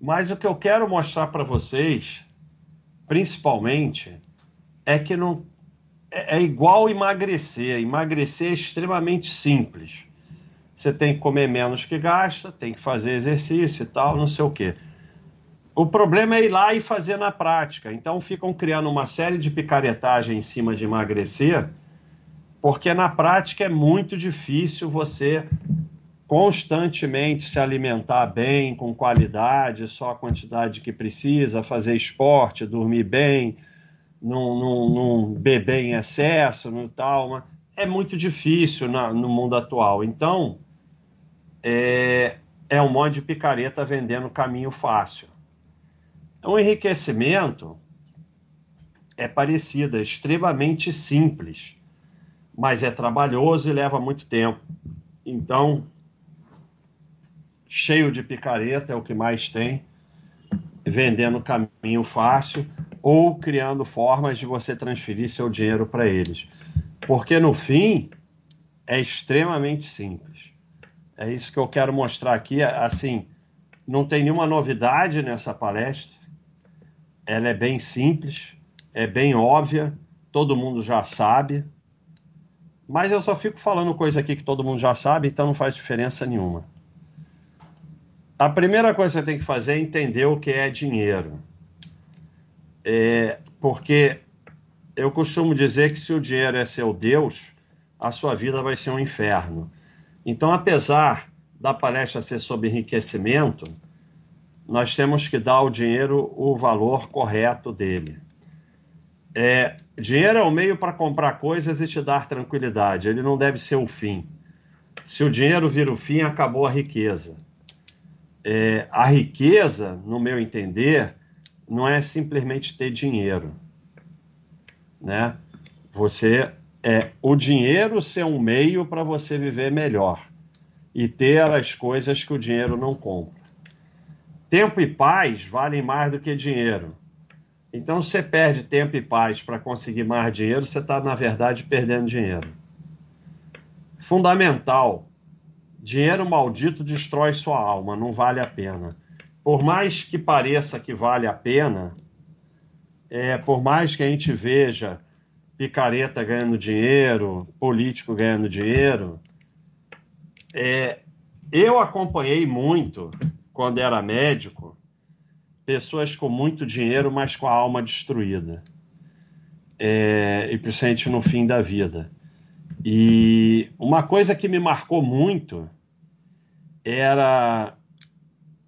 Mas o que eu quero mostrar para vocês, principalmente, é que não é, é igual emagrecer. Emagrecer é extremamente simples. Você tem que comer menos que gasta, tem que fazer exercício e tal, não sei o quê. O problema é ir lá e fazer na prática. Então ficam criando uma série de picaretagem em cima de emagrecer, porque na prática é muito difícil você constantemente se alimentar bem, com qualidade, só a quantidade que precisa, fazer esporte, dormir bem, não, não, não beber em excesso, no tal. É muito difícil na, no mundo atual. Então, é, é um monte de picareta vendendo caminho fácil. O enriquecimento é parecido, é extremamente simples, mas é trabalhoso e leva muito tempo. Então, cheio de picareta é o que mais tem, vendendo caminho fácil ou criando formas de você transferir seu dinheiro para eles. Porque no fim é extremamente simples. É isso que eu quero mostrar aqui. Assim, não tem nenhuma novidade nessa palestra ela é bem simples, é bem óbvia, todo mundo já sabe. Mas eu só fico falando coisa aqui que todo mundo já sabe, então não faz diferença nenhuma. A primeira coisa que você tem que fazer é entender o que é dinheiro. É, porque eu costumo dizer que se o dinheiro é seu Deus, a sua vida vai ser um inferno. Então, apesar da palestra ser sobre enriquecimento, nós temos que dar ao dinheiro o valor correto dele. É, dinheiro é o meio para comprar coisas e te dar tranquilidade, ele não deve ser o fim. Se o dinheiro vira o fim, acabou a riqueza. É, a riqueza, no meu entender, não é simplesmente ter dinheiro, né? Você é o dinheiro ser um meio para você viver melhor e ter as coisas que o dinheiro não compra. Tempo e paz valem mais do que dinheiro. Então, você perde tempo e paz para conseguir mais dinheiro, você está, na verdade, perdendo dinheiro. Fundamental: dinheiro maldito destrói sua alma, não vale a pena. Por mais que pareça que vale a pena, é, por mais que a gente veja picareta ganhando dinheiro, político ganhando dinheiro, é, eu acompanhei muito quando era médico, pessoas com muito dinheiro, mas com a alma destruída. É, e principalmente no fim da vida. E uma coisa que me marcou muito era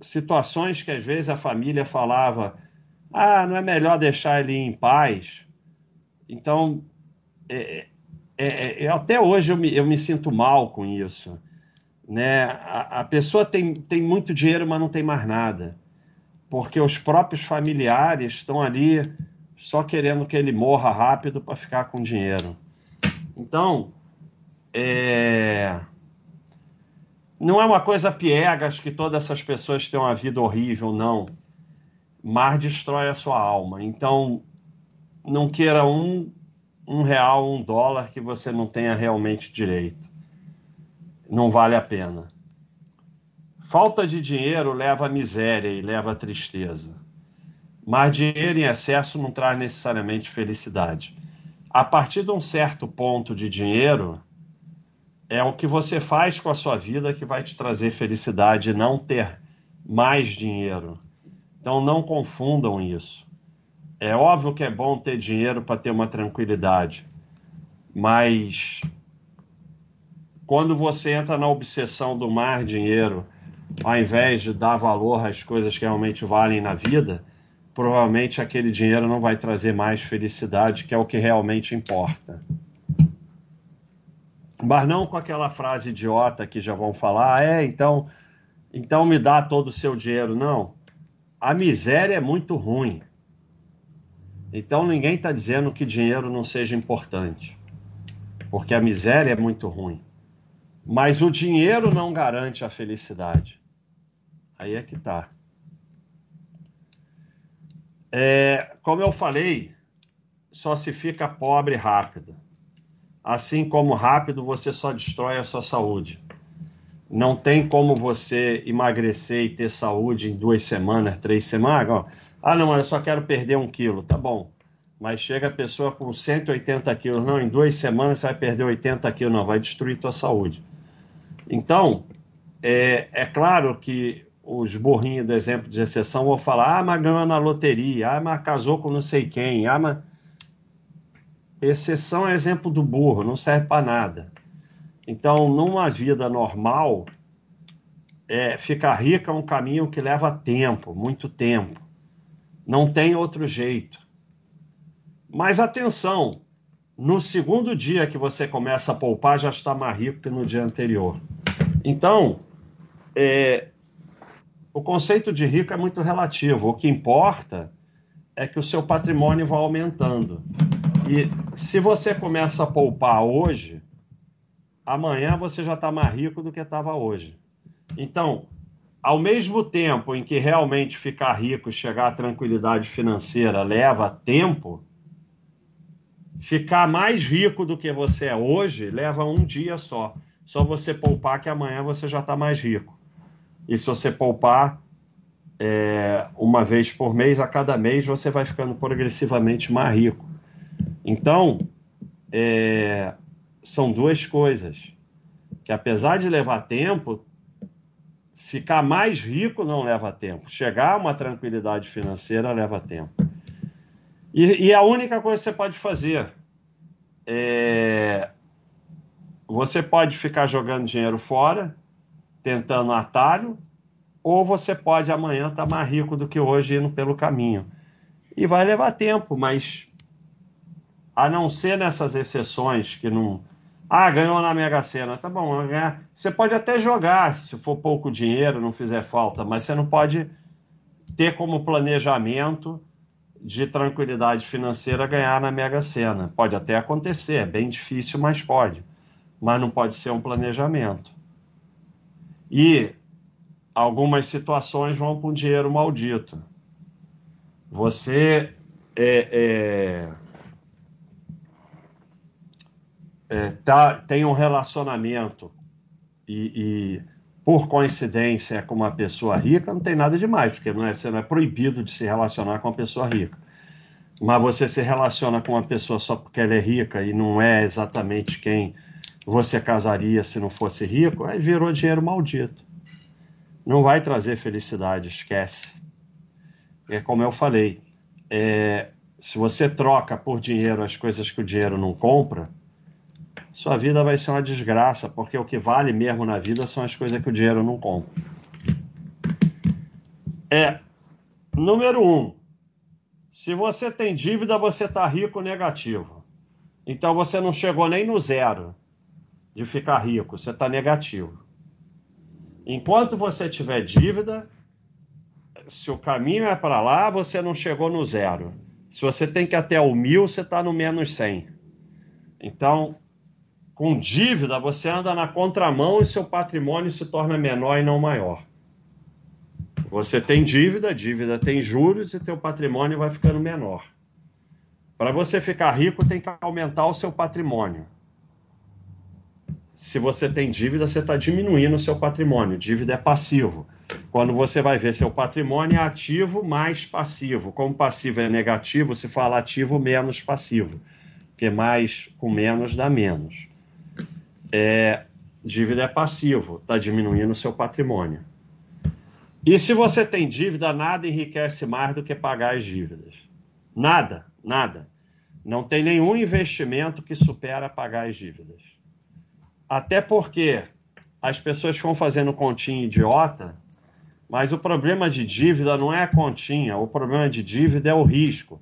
situações que às vezes a família falava: ah, não é melhor deixar ele em paz. Então, é, é, é, até hoje eu me, eu me sinto mal com isso né? A, a, pessoa tem, tem muito dinheiro, mas não tem mais nada, porque os próprios familiares estão ali só querendo que ele morra rápido para ficar com dinheiro. Então, é... não é uma coisa piegas que todas essas pessoas têm uma vida horrível, não. Mas destrói a sua alma. Então, não queira um, um real, um dólar que você não tenha realmente direito não vale a pena. Falta de dinheiro leva à miséria e leva à tristeza. Mas dinheiro em excesso não traz necessariamente felicidade. A partir de um certo ponto de dinheiro, é o que você faz com a sua vida que vai te trazer felicidade, não ter mais dinheiro. Então não confundam isso. É óbvio que é bom ter dinheiro para ter uma tranquilidade, mas quando você entra na obsessão do mar dinheiro, ao invés de dar valor às coisas que realmente valem na vida, provavelmente aquele dinheiro não vai trazer mais felicidade, que é o que realmente importa. Mas não com aquela frase idiota que já vão falar, ah, é, então, então me dá todo o seu dinheiro. Não. A miséria é muito ruim. Então ninguém está dizendo que dinheiro não seja importante, porque a miséria é muito ruim. Mas o dinheiro não garante a felicidade. Aí é que tá. É, como eu falei, só se fica pobre rápido. Assim como rápido você só destrói a sua saúde. Não tem como você emagrecer e ter saúde em duas semanas, três semanas. Ah, não, eu só quero perder um quilo. Tá bom. Mas chega a pessoa com 180 quilos. Não, em duas semanas você vai perder 80 quilos. Não, vai destruir tua saúde. Então, é, é claro que os burrinhos do exemplo de exceção vão falar: ah, mas ganhou na loteria, ah, mas casou com não sei quem, ah, mas. Exceção é exemplo do burro, não serve para nada. Então, numa vida normal, é, ficar rico é um caminho que leva tempo, muito tempo. Não tem outro jeito. Mas atenção, no segundo dia que você começa a poupar, já está mais rico que no dia anterior. Então, é, o conceito de rico é muito relativo. O que importa é que o seu patrimônio vá aumentando. E se você começa a poupar hoje, amanhã você já está mais rico do que estava hoje. Então, ao mesmo tempo em que realmente ficar rico chegar à tranquilidade financeira leva tempo, ficar mais rico do que você é hoje leva um dia só. Só você poupar que amanhã você já está mais rico. E se você poupar é, uma vez por mês, a cada mês você vai ficando progressivamente mais rico. Então, é, são duas coisas. Que apesar de levar tempo, ficar mais rico não leva tempo. Chegar a uma tranquilidade financeira leva tempo. E, e a única coisa que você pode fazer é. Você pode ficar jogando dinheiro fora, tentando atalho, ou você pode amanhã estar tá mais rico do que hoje indo pelo caminho. E vai levar tempo, mas a não ser nessas exceções que não. Ah, ganhou na Mega Sena. Tá bom, você pode até jogar se for pouco dinheiro, não fizer falta, mas você não pode ter como planejamento de tranquilidade financeira ganhar na Mega Sena. Pode até acontecer, é bem difícil, mas pode. Mas não pode ser um planejamento. E algumas situações vão com dinheiro maldito. Você é, é é, tá, tem um relacionamento e, e, por coincidência é com uma pessoa rica, não tem nada demais, porque não é, você não é proibido de se relacionar com uma pessoa rica. Mas você se relaciona com uma pessoa só porque ela é rica e não é exatamente quem você casaria se não fosse rico, aí virou dinheiro maldito. Não vai trazer felicidade, esquece. É como eu falei, é, se você troca por dinheiro as coisas que o dinheiro não compra, sua vida vai ser uma desgraça, porque o que vale mesmo na vida são as coisas que o dinheiro não compra. É, número um, se você tem dívida, você está rico negativo. Então você não chegou nem no zero de ficar rico, você está negativo. Enquanto você tiver dívida, se o caminho é para lá, você não chegou no zero. Se você tem que ir até o mil, você está no menos 100. Então, com dívida, você anda na contramão e seu patrimônio se torna menor e não maior. Você tem dívida, dívida tem juros e teu patrimônio vai ficando menor. Para você ficar rico, tem que aumentar o seu patrimônio. Se você tem dívida, você está diminuindo o seu patrimônio. Dívida é passivo. Quando você vai ver seu patrimônio é ativo mais passivo. Como passivo é negativo, se fala ativo menos passivo. Porque mais com menos dá menos é, dívida é passivo, está diminuindo o seu patrimônio. E se você tem dívida, nada enriquece mais do que pagar as dívidas. Nada, nada. Não tem nenhum investimento que supera pagar as dívidas. Até porque as pessoas ficam fazendo continha idiota, mas o problema de dívida não é a continha, o problema de dívida é o risco.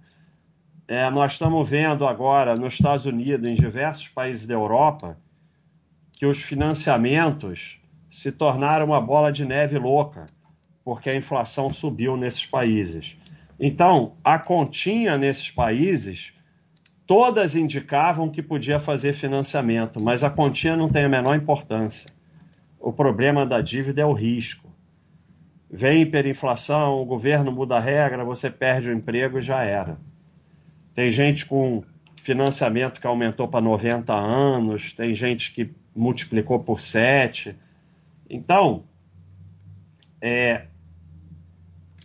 É, nós estamos vendo agora nos Estados Unidos, em diversos países da Europa, que os financiamentos se tornaram uma bola de neve louca, porque a inflação subiu nesses países. Então, a continha nesses países, todas indicavam que podia fazer financiamento, mas a continha não tem a menor importância. O problema da dívida é o risco. Vem hiperinflação, o governo muda a regra, você perde o emprego e já era. Tem gente com financiamento que aumentou para 90 anos, tem gente que multiplicou por 7. Então, é,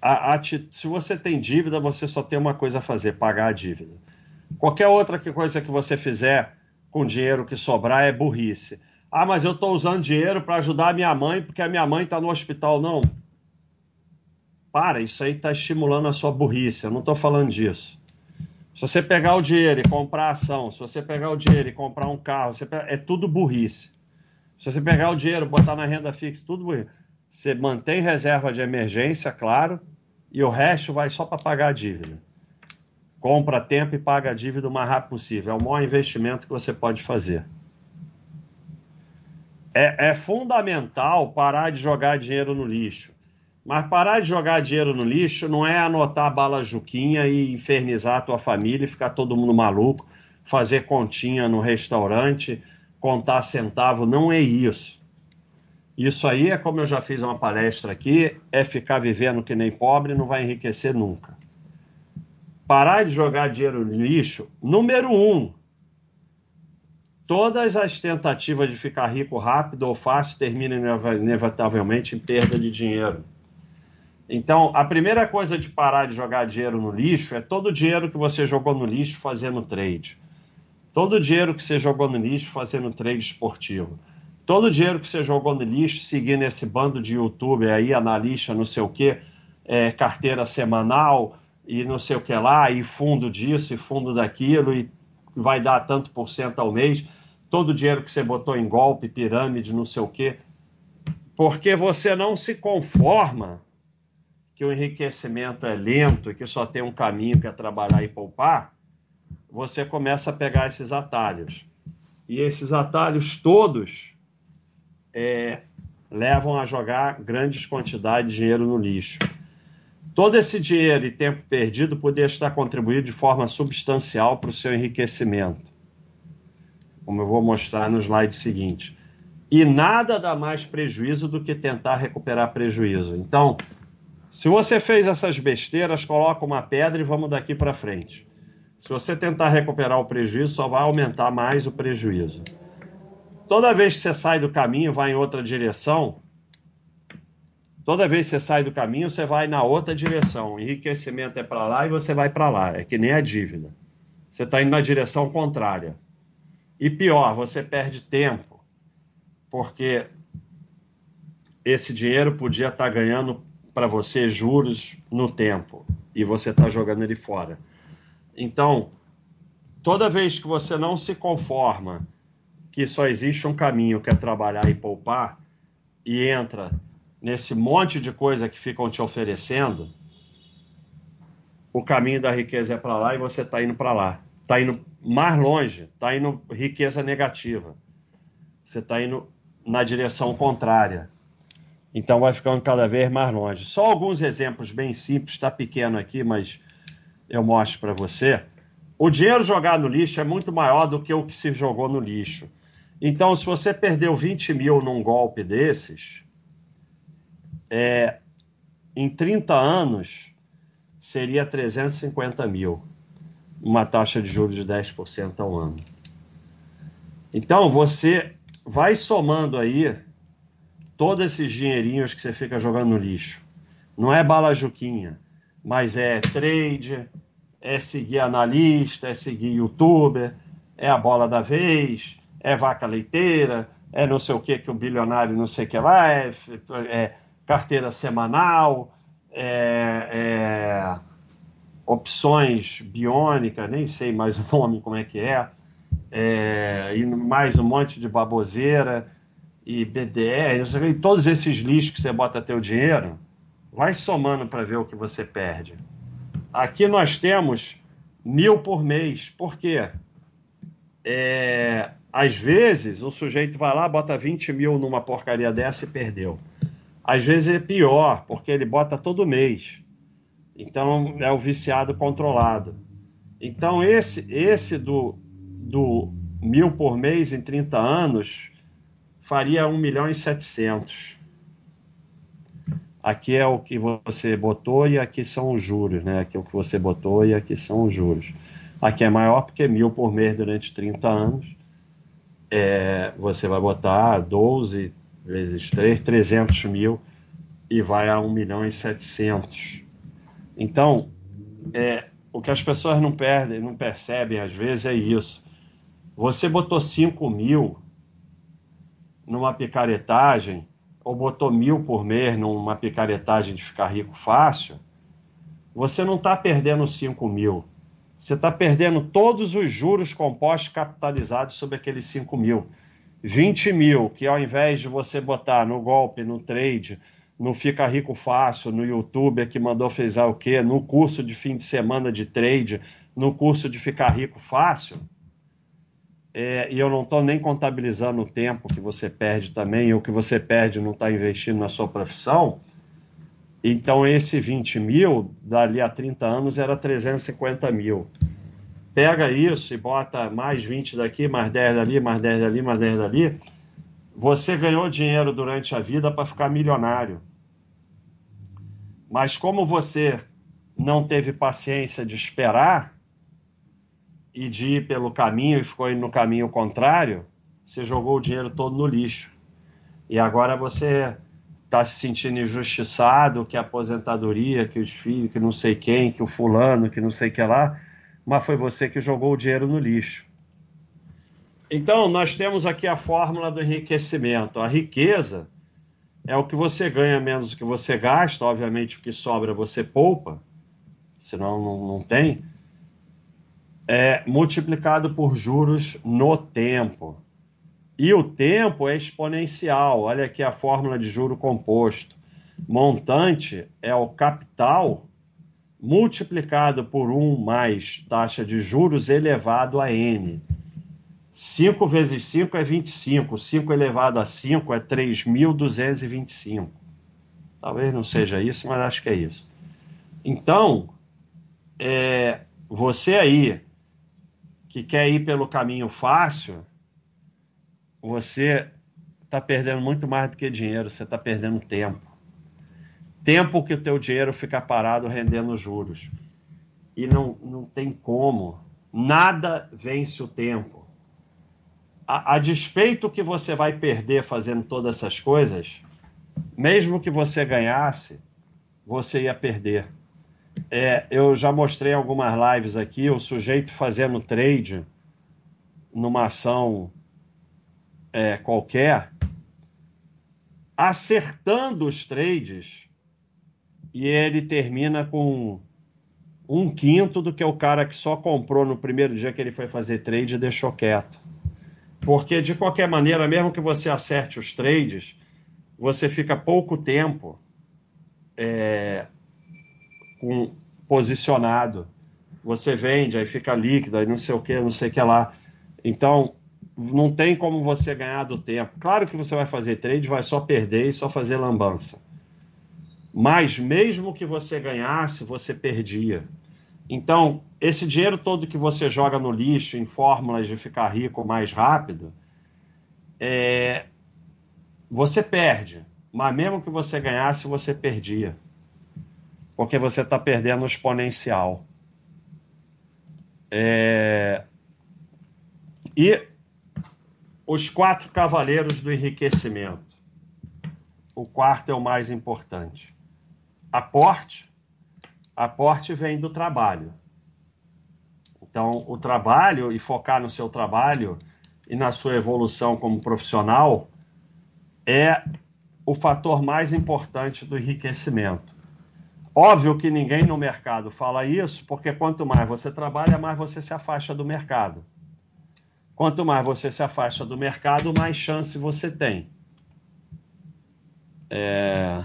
a, a, se você tem dívida, você só tem uma coisa a fazer: pagar a dívida. Qualquer outra coisa que você fizer com dinheiro que sobrar é burrice. Ah, mas eu estou usando dinheiro para ajudar a minha mãe porque a minha mãe está no hospital. Não. Para, isso aí está estimulando a sua burrice. Eu não estou falando disso. Se você pegar o dinheiro e comprar ação, se você pegar o dinheiro e comprar um carro, pega... é tudo burrice. Se você pegar o dinheiro, botar na renda fixa, tudo burrice. Você mantém reserva de emergência, claro, e o resto vai só para pagar a dívida. Compra tempo e paga a dívida o mais rápido possível. É o maior investimento que você pode fazer. É, é fundamental parar de jogar dinheiro no lixo. Mas parar de jogar dinheiro no lixo não é anotar bala juquinha e infernizar a tua família e ficar todo mundo maluco, fazer continha no restaurante, contar centavo, não é isso. Isso aí é como eu já fiz uma palestra aqui, é ficar vivendo que nem pobre, não vai enriquecer nunca. Parar de jogar dinheiro no lixo, número um, todas as tentativas de ficar rico rápido ou fácil terminam inevitavelmente em perda de dinheiro. Então, a primeira coisa de parar de jogar dinheiro no lixo é todo o dinheiro que você jogou no lixo fazendo trade. Todo o dinheiro que você jogou no lixo fazendo trade esportivo. Todo o dinheiro que você jogou no lixo seguindo esse bando de youtuber aí, analista, não sei o quê, é, carteira semanal e não sei o que lá, e fundo disso e fundo daquilo, e vai dar tanto por cento ao mês. Todo o dinheiro que você botou em golpe, pirâmide, não sei o quê. Porque você não se conforma que o enriquecimento é lento e que só tem um caminho que é trabalhar e poupar, você começa a pegar esses atalhos. E esses atalhos todos é, levam a jogar grandes quantidades de dinheiro no lixo. Todo esse dinheiro e tempo perdido poderia estar contribuído de forma substancial para o seu enriquecimento, como eu vou mostrar no slide seguinte. E nada dá mais prejuízo do que tentar recuperar prejuízo. Então, se você fez essas besteiras, coloca uma pedra e vamos daqui para frente. Se você tentar recuperar o prejuízo, só vai aumentar mais o prejuízo. Toda vez que você sai do caminho, vai em outra direção. Toda vez que você sai do caminho, você vai na outra direção. O enriquecimento é para lá e você vai para lá. É que nem a dívida. Você está indo na direção contrária. E pior, você perde tempo. Porque esse dinheiro podia estar tá ganhando para você juros no tempo e você está jogando ele fora. Então, toda vez que você não se conforma que só existe um caminho que é trabalhar e poupar e entra nesse monte de coisa que ficam te oferecendo, o caminho da riqueza é para lá e você está indo para lá. Está indo mais longe, está indo riqueza negativa. Você está indo na direção contrária. Então vai ficando cada vez mais longe. Só alguns exemplos bem simples, está pequeno aqui, mas eu mostro para você. O dinheiro jogado no lixo é muito maior do que o que se jogou no lixo. Então, se você perdeu 20 mil num golpe desses, é, em 30 anos seria 350 mil, uma taxa de juros de 10% ao ano. Então, você vai somando aí todos esses dinheirinhos que você fica jogando no lixo. Não é bala juquinha, mas é trade, é seguir analista, é seguir youtuber, é a bola da vez, é vaca leiteira, é não sei o que que o bilionário não sei o que lá, é, é carteira semanal, é, é, opções biônicas, nem sei mais o nome como é que é, é e mais um monte de baboseira e BDR, e todos esses lixos que você bota teu dinheiro, vai somando para ver o que você perde. Aqui nós temos mil por mês. Por quê? É, às vezes o sujeito vai lá, bota 20 mil numa porcaria dessa e perdeu. Às vezes é pior, porque ele bota todo mês. Então é o viciado controlado. Então esse, esse do, do mil por mês em 30 anos faria 1 milhão e 700. Aqui é o que você botou e aqui são os juros, né? Aqui é o que você botou e aqui são os juros. Aqui é maior porque mil por mês durante 30 anos. É, você vai botar 12, vezes 3, 300 mil e vai a 1 milhão e 700. Então, é, o que as pessoas não perdem, não percebem às vezes é isso. Você botou 5 mil numa picaretagem, ou botou mil por mês numa picaretagem de ficar rico fácil, você não está perdendo 5 mil. Você está perdendo todos os juros compostos capitalizados sobre aqueles 5 mil. 20 mil, que ao invés de você botar no golpe, no trade, no Fica Rico Fácil, no YouTube que mandou fez o quê, no curso de fim de semana de trade, no curso de Ficar Rico Fácil, é, e eu não estou nem contabilizando o tempo que você perde também, e o que você perde não está investindo na sua profissão, então esse 20 mil, dali a 30 anos, era 350 mil. Pega isso e bota mais 20 daqui, mais 10 dali, mais 10 dali, mais 10 dali. Você ganhou dinheiro durante a vida para ficar milionário. Mas como você não teve paciência de esperar e de ir pelo caminho e ficou indo no caminho contrário, você jogou o dinheiro todo no lixo. E agora você está se sentindo injustiçado, que a aposentadoria, que os filhos, que não sei quem, que o fulano, que não sei que lá, mas foi você que jogou o dinheiro no lixo. Então, nós temos aqui a fórmula do enriquecimento. A riqueza é o que você ganha menos do que você gasta, obviamente o que sobra você poupa, senão não, não tem, é multiplicado por juros no tempo. E o tempo é exponencial. Olha aqui a fórmula de juro composto. Montante é o capital multiplicado por 1 mais taxa de juros elevado a n. 5 vezes 5 é 25. 5 elevado a 5 é 3.225. Talvez não seja isso, mas acho que é isso. Então, é, você aí que quer ir pelo caminho fácil, você está perdendo muito mais do que dinheiro, você está perdendo tempo. Tempo que o teu dinheiro fica parado rendendo juros. E não, não tem como. Nada vence o tempo. A, a despeito que você vai perder fazendo todas essas coisas, mesmo que você ganhasse, você ia perder. É, eu já mostrei algumas lives aqui, o sujeito fazendo trade numa ação é, qualquer, acertando os trades, e ele termina com um quinto do que o cara que só comprou no primeiro dia que ele foi fazer trade e deixou quieto. Porque, de qualquer maneira, mesmo que você acerte os trades, você fica pouco tempo é, com, posicionado. Você vende, aí fica líquido, aí não sei o que, não sei o que lá. Então, não tem como você ganhar do tempo. Claro que você vai fazer trade, vai só perder e só fazer lambança. Mas mesmo que você ganhasse, você perdia. Então, esse dinheiro todo que você joga no lixo em fórmulas de ficar rico mais rápido, é... você perde. Mas mesmo que você ganhasse, você perdia. Porque você está perdendo exponencial. É... E os quatro cavaleiros do enriquecimento. O quarto é o mais importante. Aporte. Aporte vem do trabalho. Então, o trabalho e focar no seu trabalho e na sua evolução como profissional é o fator mais importante do enriquecimento. Óbvio que ninguém no mercado fala isso, porque quanto mais você trabalha, mais você se afasta do mercado. Quanto mais você se afasta do mercado, mais chance você tem. É...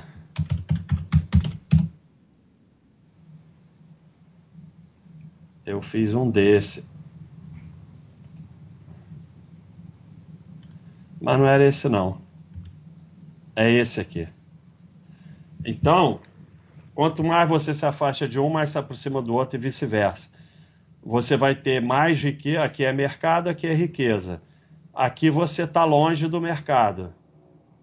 Eu fiz um desse. Mas não era esse não. É esse aqui. Então, quanto mais você se afasta de um, mais se aproxima do outro e vice-versa você vai ter mais riqueza. Aqui é mercado, aqui é riqueza. Aqui você está longe do mercado.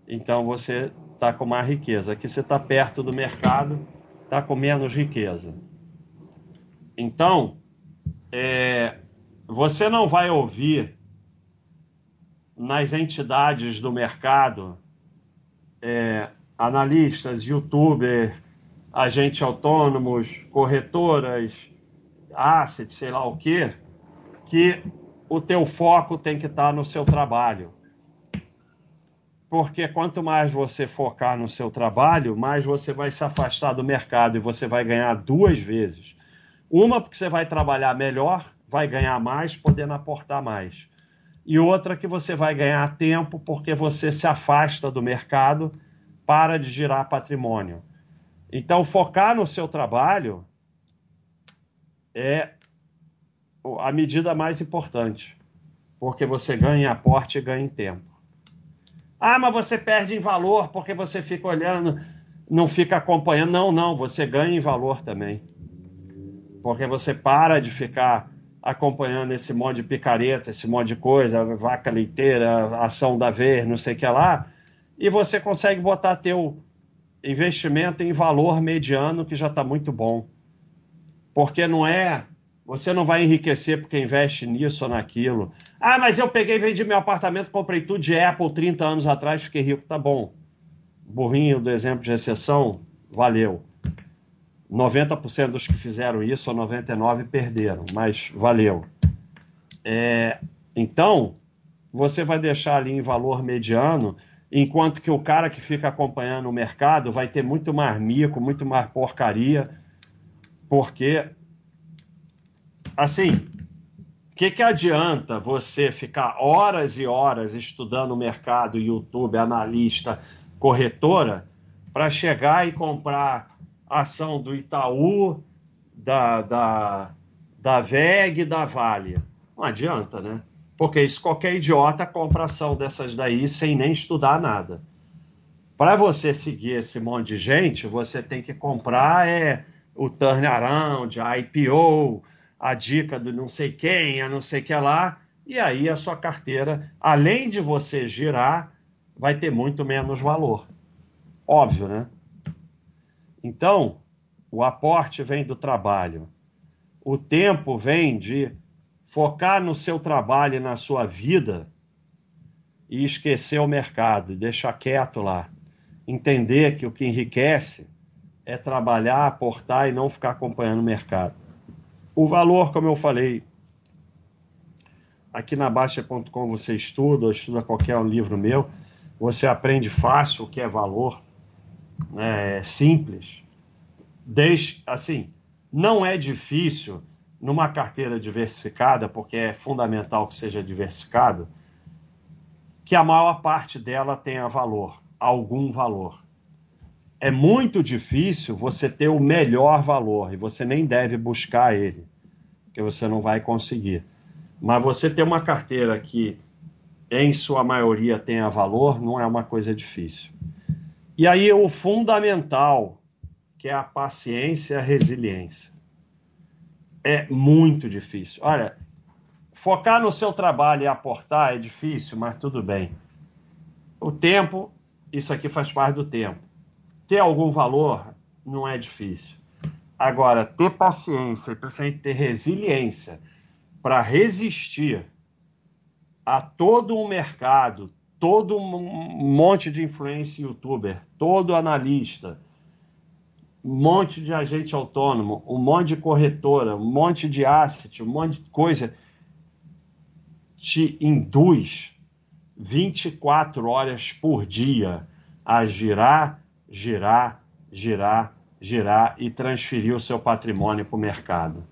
Então você está com mais riqueza. Aqui você está perto do mercado, está com menos riqueza. Então, é, você não vai ouvir nas entidades do mercado é, analistas, youtubers, agentes autônomos, corretoras, assets, sei lá o quê, que o teu foco tem que estar no seu trabalho. Porque quanto mais você focar no seu trabalho, mais você vai se afastar do mercado e você vai ganhar duas vezes. Uma, porque você vai trabalhar melhor, vai ganhar mais, podendo aportar mais. E outra, que você vai ganhar tempo, porque você se afasta do mercado, para de girar patrimônio. Então, focar no seu trabalho é a medida mais importante, porque você ganha em aporte e ganha em tempo. Ah, mas você perde em valor porque você fica olhando, não fica acompanhando. Não, não, você ganha em valor também. Porque você para de ficar acompanhando esse monte de picareta, esse monte de coisa, vaca leiteira, ação da ver, não sei o que lá, e você consegue botar teu investimento em valor mediano, que já está muito bom. Porque não é. Você não vai enriquecer porque investe nisso ou naquilo. Ah, mas eu peguei, vendi meu apartamento, comprei tudo de Apple 30 anos atrás, fiquei rico. Tá bom. Burrinho do exemplo de exceção, valeu. 90% dos que fizeram isso, ou 99% perderam, mas valeu. É, então, você vai deixar ali em valor mediano enquanto que o cara que fica acompanhando o mercado vai ter muito mais mico, muito mais porcaria, porque, assim, o que, que adianta você ficar horas e horas estudando o mercado, YouTube, analista, corretora, para chegar e comprar ação do Itaú, da, da, da VEG, da Vale? Não adianta, né? Porque isso qualquer idiota compra ação dessas daí sem nem estudar nada. Para você seguir esse monte de gente, você tem que comprar é, o turnaround, a IPO, a dica do não sei quem, a não sei que lá, e aí a sua carteira, além de você girar, vai ter muito menos valor. Óbvio, né? Então, o aporte vem do trabalho. O tempo vem de focar no seu trabalho e na sua vida e esquecer o mercado e deixar quieto lá. Entender que o que enriquece é trabalhar, aportar e não ficar acompanhando o mercado. O valor, como eu falei, aqui na Baixa.com você estuda, ou estuda qualquer livro meu, você aprende fácil o que é valor, né, é simples. Desde, assim, não é difícil numa carteira diversificada, porque é fundamental que seja diversificado, que a maior parte dela tenha valor, algum valor. É muito difícil você ter o melhor valor e você nem deve buscar ele, porque você não vai conseguir. Mas você ter uma carteira que em sua maioria tenha valor não é uma coisa difícil. E aí o fundamental, que é a paciência e a resiliência é muito difícil. Olha, focar no seu trabalho e aportar é difícil, mas tudo bem. O tempo, isso aqui faz parte do tempo. Ter algum valor não é difícil. Agora, ter paciência e principalmente ter resiliência para resistir a todo um mercado, todo um monte de influência youtuber, todo analista, um monte de agente autônomo, um monte de corretora, um monte de asset, um monte de coisa, te induz 24 horas por dia a girar, girar, girar, girar e transferir o seu patrimônio para o mercado.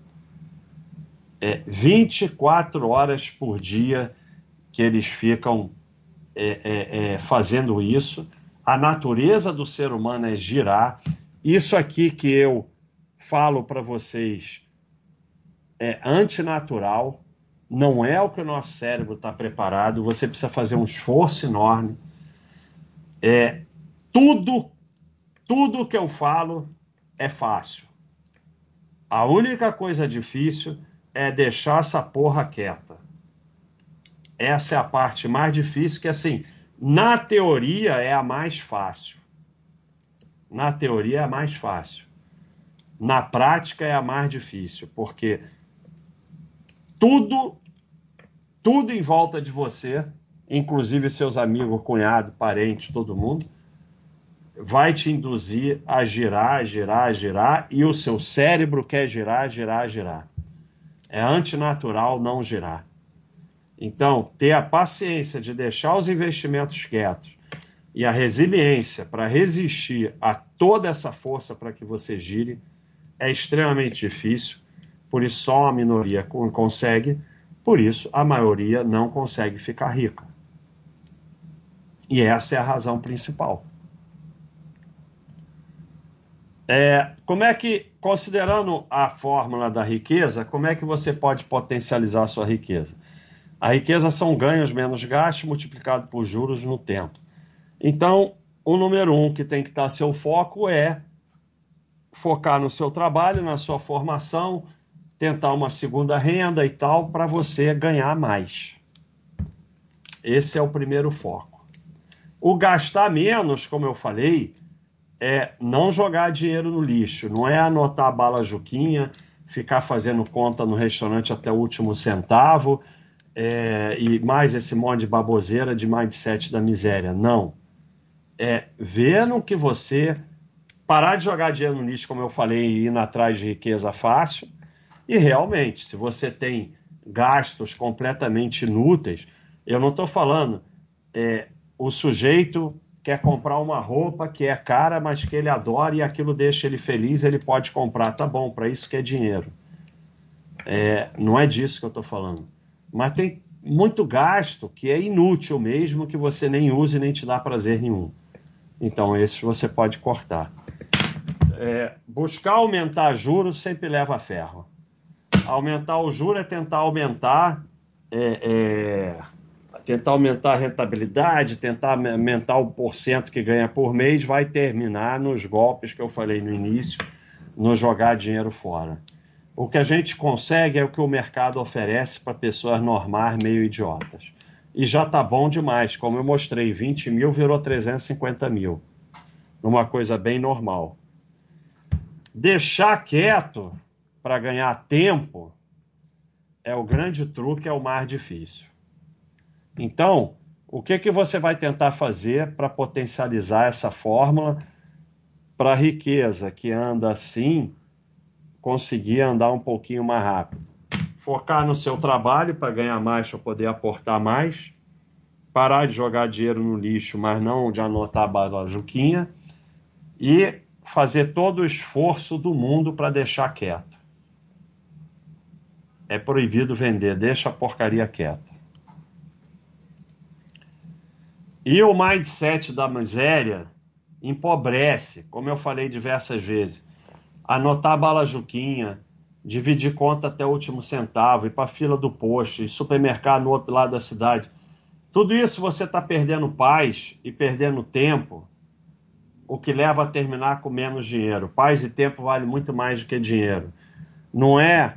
É 24 horas por dia que eles ficam é, é, é, fazendo isso. A natureza do ser humano é girar isso aqui que eu falo para vocês é antinatural, não é o que o nosso cérebro está preparado, você precisa fazer um esforço enorme. É, tudo, tudo que eu falo é fácil. A única coisa difícil é deixar essa porra quieta. Essa é a parte mais difícil, que assim, na teoria é a mais fácil. Na teoria é mais fácil. Na prática é a mais difícil, porque tudo, tudo em volta de você, inclusive seus amigos, cunhado, parentes, todo mundo, vai te induzir a girar, girar, girar, e o seu cérebro quer girar, girar, girar. É antinatural não girar. Então, ter a paciência de deixar os investimentos quietos e a resiliência para resistir a toda essa força para que você gire é extremamente difícil. Por isso, só uma minoria consegue, por isso, a maioria não consegue ficar rica. E essa é a razão principal. É, como é que, considerando a fórmula da riqueza, como é que você pode potencializar a sua riqueza? A riqueza são ganhos menos gastos multiplicado por juros no tempo. Então, o número um que tem que estar seu foco é focar no seu trabalho, na sua formação, tentar uma segunda renda e tal, para você ganhar mais. Esse é o primeiro foco. O gastar menos, como eu falei, é não jogar dinheiro no lixo, não é anotar a bala Juquinha, ficar fazendo conta no restaurante até o último centavo é, e mais esse monte de baboseira de mindset da miséria. Não. É ver no que você parar de jogar dinheiro no lixo, como eu falei, e ir atrás de riqueza fácil. E realmente, se você tem gastos completamente inúteis, eu não estou falando é, o sujeito quer comprar uma roupa que é cara, mas que ele adora e aquilo deixa ele feliz, ele pode comprar. Tá bom, para isso que é dinheiro. É, não é disso que eu estou falando. Mas tem muito gasto que é inútil mesmo, que você nem usa e nem te dá prazer nenhum. Então, esses você pode cortar. É, buscar aumentar juros sempre leva a ferro. Aumentar o juro é tentar aumentar é, é tentar aumentar a rentabilidade, tentar aumentar o porcento que ganha por mês, vai terminar nos golpes que eu falei no início, no jogar dinheiro fora. O que a gente consegue é o que o mercado oferece para pessoas normais, meio idiotas. E já tá bom demais, como eu mostrei, 20 mil virou 350 mil. Numa coisa bem normal. Deixar quieto para ganhar tempo é o grande truque, é o mais difícil. Então, o que, que você vai tentar fazer para potencializar essa fórmula para a riqueza que anda assim conseguir andar um pouquinho mais rápido? Focar no seu trabalho para ganhar mais, para poder aportar mais, parar de jogar dinheiro no lixo, mas não de anotar a balajuquinha e fazer todo o esforço do mundo para deixar quieto. É proibido vender, deixa a porcaria quieta. E o mindset da miséria empobrece, como eu falei diversas vezes. Anotar bala juquinha, dividir conta até o último centavo, ir para a fila do posto, ir supermercado no outro lado da cidade. Tudo isso você está perdendo paz e perdendo tempo, o que leva a terminar com menos dinheiro. Paz e tempo vale muito mais do que dinheiro. Não é,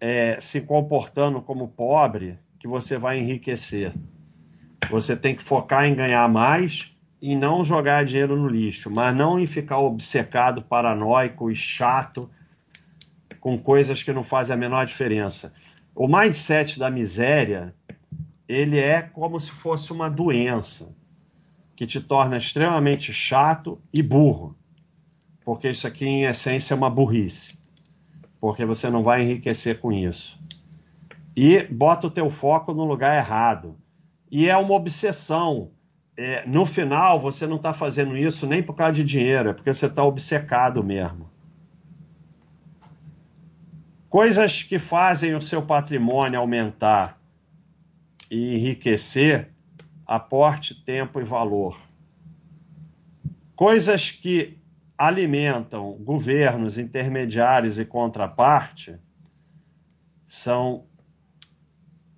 é se comportando como pobre que você vai enriquecer. Você tem que focar em ganhar mais e não jogar dinheiro no lixo, mas não em ficar obcecado, paranoico e chato com coisas que não fazem a menor diferença. O mindset da miséria, ele é como se fosse uma doença que te torna extremamente chato e burro. Porque isso aqui, em essência, é uma burrice. Porque você não vai enriquecer com isso. E bota o teu foco no lugar errado e é uma obsessão. É, no final, você não está fazendo isso nem por causa de dinheiro, é porque você está obcecado mesmo. Coisas que fazem o seu patrimônio aumentar e enriquecer, aporte tempo e valor. Coisas que alimentam governos, intermediários e contraparte são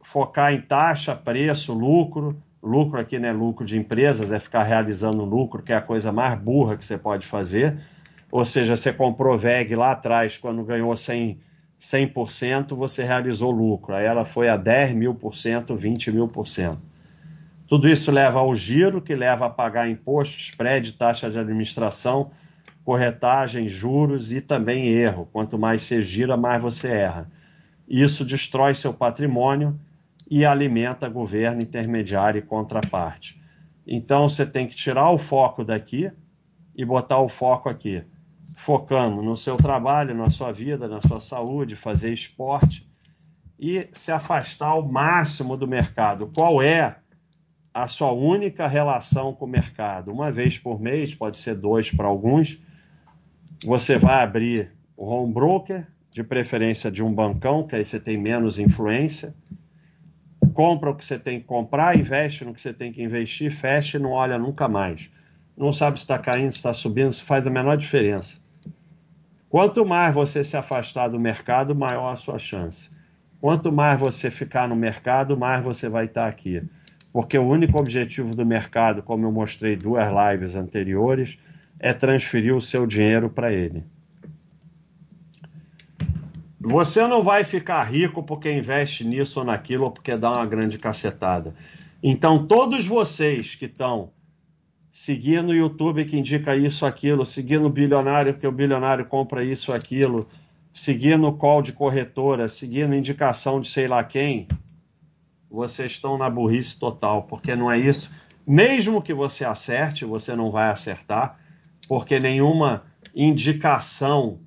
focar em taxa, preço, lucro. Lucro aqui não é lucro de empresas, é ficar realizando lucro, que é a coisa mais burra que você pode fazer. Ou seja, você comprou VEG lá atrás, quando ganhou 100, 100%, você realizou lucro. Aí ela foi a 10 mil por cento, 20 mil por cento. Tudo isso leva ao giro, que leva a pagar impostos, spread, taxa de administração, corretagem, juros e também erro. Quanto mais você gira, mais você erra. Isso destrói seu patrimônio e alimenta governo intermediário e contraparte. Então você tem que tirar o foco daqui e botar o foco aqui, focando no seu trabalho, na sua vida, na sua saúde, fazer esporte e se afastar ao máximo do mercado. Qual é a sua única relação com o mercado? Uma vez por mês, pode ser dois para alguns, você vai abrir o home broker, de preferência de um bancão, que aí você tem menos influência. Compra o que você tem que comprar, investe no que você tem que investir, fecha e não olha nunca mais. Não sabe se está caindo, se está subindo, se faz a menor diferença. Quanto mais você se afastar do mercado, maior a sua chance. Quanto mais você ficar no mercado, mais você vai estar aqui. Porque o único objetivo do mercado, como eu mostrei duas lives anteriores, é transferir o seu dinheiro para ele. Você não vai ficar rico porque investe nisso ou naquilo ou porque dá uma grande cacetada. Então, todos vocês que estão seguindo o YouTube que indica isso, aquilo, seguindo o bilionário que o bilionário compra isso, aquilo, seguindo o call de corretora, seguindo indicação de sei lá quem, vocês estão na burrice total, porque não é isso. Mesmo que você acerte, você não vai acertar, porque nenhuma indicação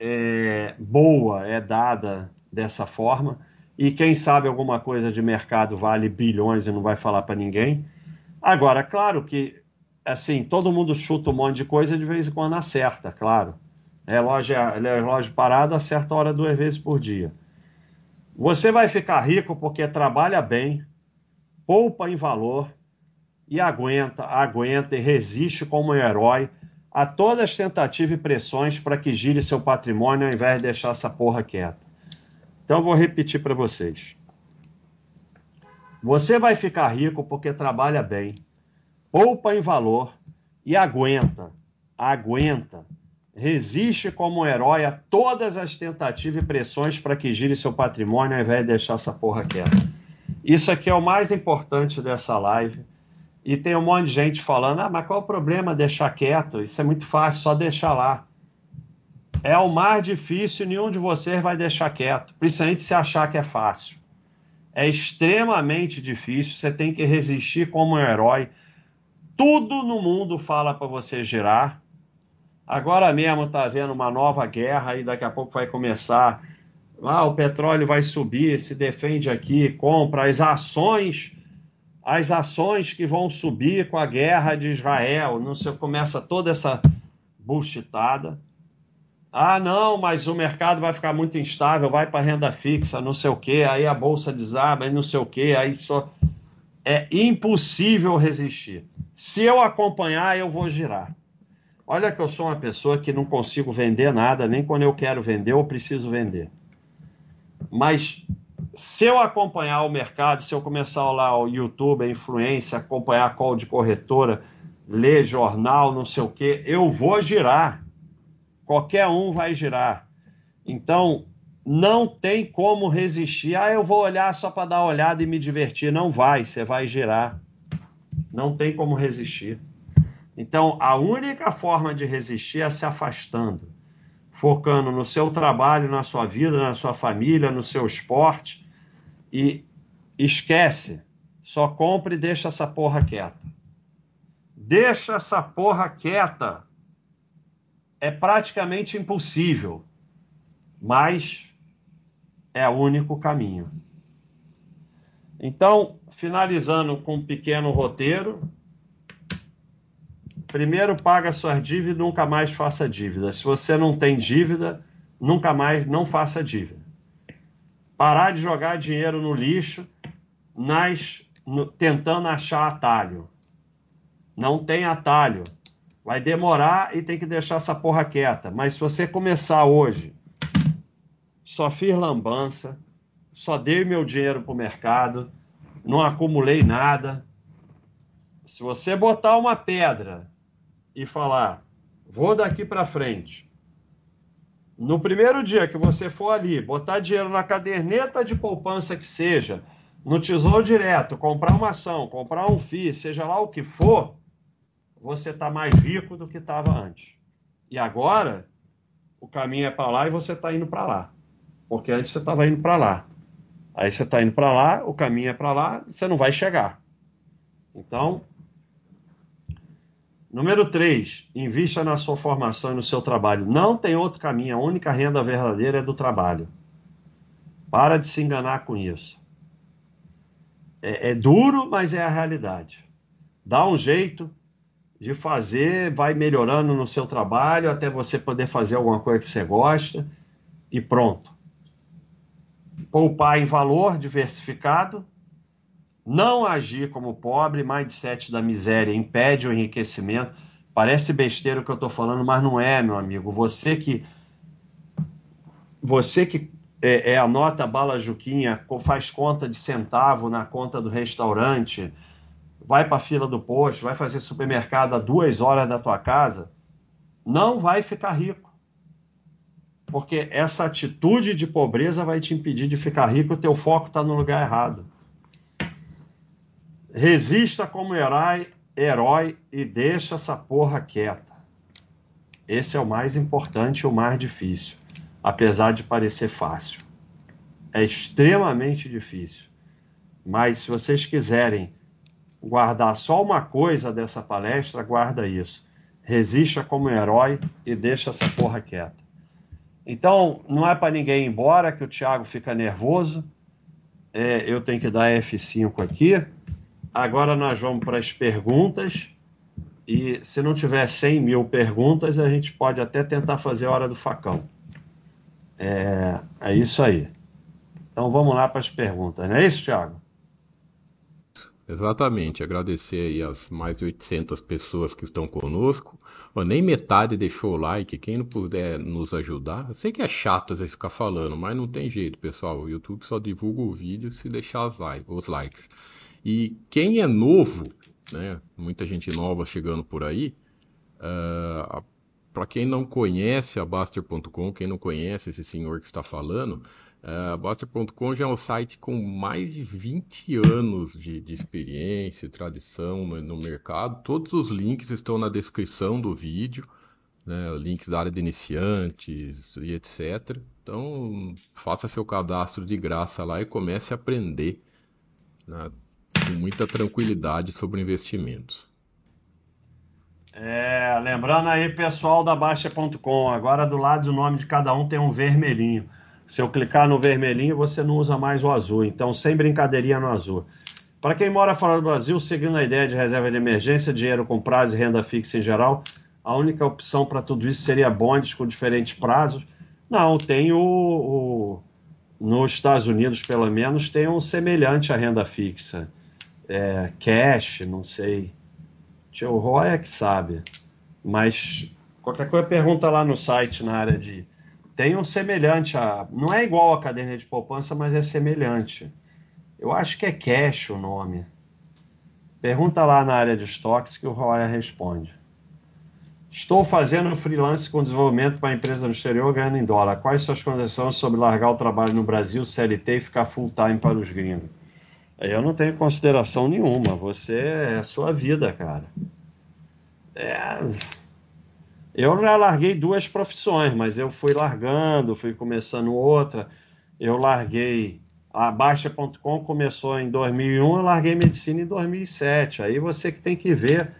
é, boa é dada dessa forma. E quem sabe alguma coisa de mercado vale bilhões e não vai falar para ninguém. Agora, claro que assim, todo mundo chuta um monte de coisa de vez em quando acerta, claro. Relógio, relógio parado acerta a hora duas vezes por dia. Você vai ficar rico porque trabalha bem, poupa em valor e aguenta, aguenta e resiste como um herói a todas as tentativas e pressões para que gire seu patrimônio ao invés de deixar essa porra quieta. Então vou repetir para vocês. Você vai ficar rico porque trabalha bem, poupa em valor e aguenta, aguenta, resiste como um herói a todas as tentativas e pressões para que gire seu patrimônio ao invés de deixar essa porra quieta. Isso aqui é o mais importante dessa live e tem um monte de gente falando: ah, mas qual o problema deixar quieto? Isso é muito fácil, só deixar lá. É o mais difícil, nenhum de vocês vai deixar quieto, principalmente se achar que é fácil. É extremamente difícil, você tem que resistir como um herói. Tudo no mundo fala para você girar. Agora mesmo está havendo uma nova guerra e daqui a pouco vai começar. Ah, o petróleo vai subir, se defende aqui, compra as ações as ações que vão subir com a guerra de Israel, não se começa toda essa bullshitada. Ah, não, mas o mercado vai ficar muito instável, vai para renda fixa, não sei o quê, aí a bolsa desaba, aí não sei o quê, aí só é impossível resistir. Se eu acompanhar, eu vou girar. Olha que eu sou uma pessoa que não consigo vender nada, nem quando eu quero vender, eu preciso vender. Mas se eu acompanhar o mercado, se eu começar lá o YouTube, a influência, acompanhar a call de corretora, ler jornal, não sei o quê, eu vou girar. Qualquer um vai girar. Então, não tem como resistir. Ah, eu vou olhar só para dar uma olhada e me divertir. Não vai, você vai girar. Não tem como resistir. Então, a única forma de resistir é se afastando, focando no seu trabalho, na sua vida, na sua família, no seu esporte e esquece, só compra e deixa essa porra quieta. Deixa essa porra quieta. É praticamente impossível, mas é o único caminho. Então, finalizando com um pequeno roteiro. Primeiro, paga suas dívidas, nunca mais faça dívida. Se você não tem dívida, nunca mais não faça dívida parar de jogar dinheiro no lixo nas, no, tentando achar atalho. Não tem atalho. Vai demorar e tem que deixar essa porra quieta. Mas se você começar hoje, só fiz lambança, só dei meu dinheiro para o mercado, não acumulei nada. Se você botar uma pedra e falar, vou daqui para frente, no primeiro dia que você for ali, botar dinheiro na caderneta de poupança que seja, no Tesouro Direto, comprar uma ação, comprar um FII, seja lá o que for, você está mais rico do que estava antes. E agora, o caminho é para lá e você está indo para lá. Porque antes você estava indo para lá. Aí você está indo para lá, o caminho é para lá, você não vai chegar. Então, Número 3, invista na sua formação e no seu trabalho. Não tem outro caminho, a única renda verdadeira é do trabalho. Para de se enganar com isso. É, é duro, mas é a realidade. Dá um jeito de fazer, vai melhorando no seu trabalho até você poder fazer alguma coisa que você gosta e pronto. Poupar em valor diversificado, não agir como pobre, mindset da miséria impede o enriquecimento. Parece besteira o que eu estou falando, mas não é, meu amigo. Você que você que é, é, anota a bala Juquinha, faz conta de centavo na conta do restaurante, vai para a fila do posto, vai fazer supermercado a duas horas da tua casa, não vai ficar rico. Porque essa atitude de pobreza vai te impedir de ficar rico, o teu foco está no lugar errado. Resista como herói, herói e deixa essa porra quieta. Esse é o mais importante e o mais difícil, apesar de parecer fácil. É extremamente difícil. Mas se vocês quiserem guardar só uma coisa dessa palestra, guarda isso. Resista como herói e deixa essa porra quieta. Então, não é para ninguém ir embora que o Thiago fica nervoso. É, eu tenho que dar F5 aqui. Agora nós vamos para as perguntas. E se não tiver 100 mil perguntas, a gente pode até tentar fazer a hora do facão. É, é isso aí. Então vamos lá para as perguntas, não é isso, Thiago? Exatamente. Agradecer aí as mais de 800 pessoas que estão conosco. Nem metade deixou o like. Quem não puder nos ajudar, eu sei que é chato às vezes ficar falando, mas não tem jeito, pessoal. O YouTube só divulga o vídeo se deixar os likes. E quem é novo, né, muita gente nova chegando por aí, uh, ah, para quem não conhece a Baster.com, quem não conhece esse senhor que está falando, uh, Baster.com já é um site com mais de 20 anos de, de experiência e tradição no, no, mercado. Todos os links estão na descrição do vídeo, né, links da área de iniciantes e etc. Então, faça seu cadastro de graça lá e comece a aprender. Né? com muita tranquilidade sobre investimentos. É, lembrando aí, pessoal da Baixa.com, agora do lado do nome de cada um tem um vermelhinho. Se eu clicar no vermelhinho, você não usa mais o azul. Então, sem brincadeirinha no azul. Para quem mora fora do Brasil, seguindo a ideia de reserva de emergência, dinheiro com prazo e renda fixa em geral, a única opção para tudo isso seria bondes com diferentes prazos. Não, tem o, o, nos Estados Unidos, pelo menos, tem um semelhante à renda fixa é, cash, não sei. Tio Roy é que sabe. Mas qualquer coisa pergunta lá no site na área de. Tem um semelhante a. Não é igual a caderneta de poupança, mas é semelhante. Eu acho que é cash o nome. Pergunta lá na área de estoques que o Roy responde. Estou fazendo freelance com desenvolvimento para empresa no exterior ganhando em dólar. Quais suas condições sobre largar o trabalho no Brasil, CLT e ficar full time para os gringos? Eu não tenho consideração nenhuma. Você é a sua vida, cara. É... Eu já larguei duas profissões, mas eu fui largando, fui começando outra. Eu larguei. A Baixa.com começou em 2001, eu larguei medicina em 2007. Aí você que tem que ver.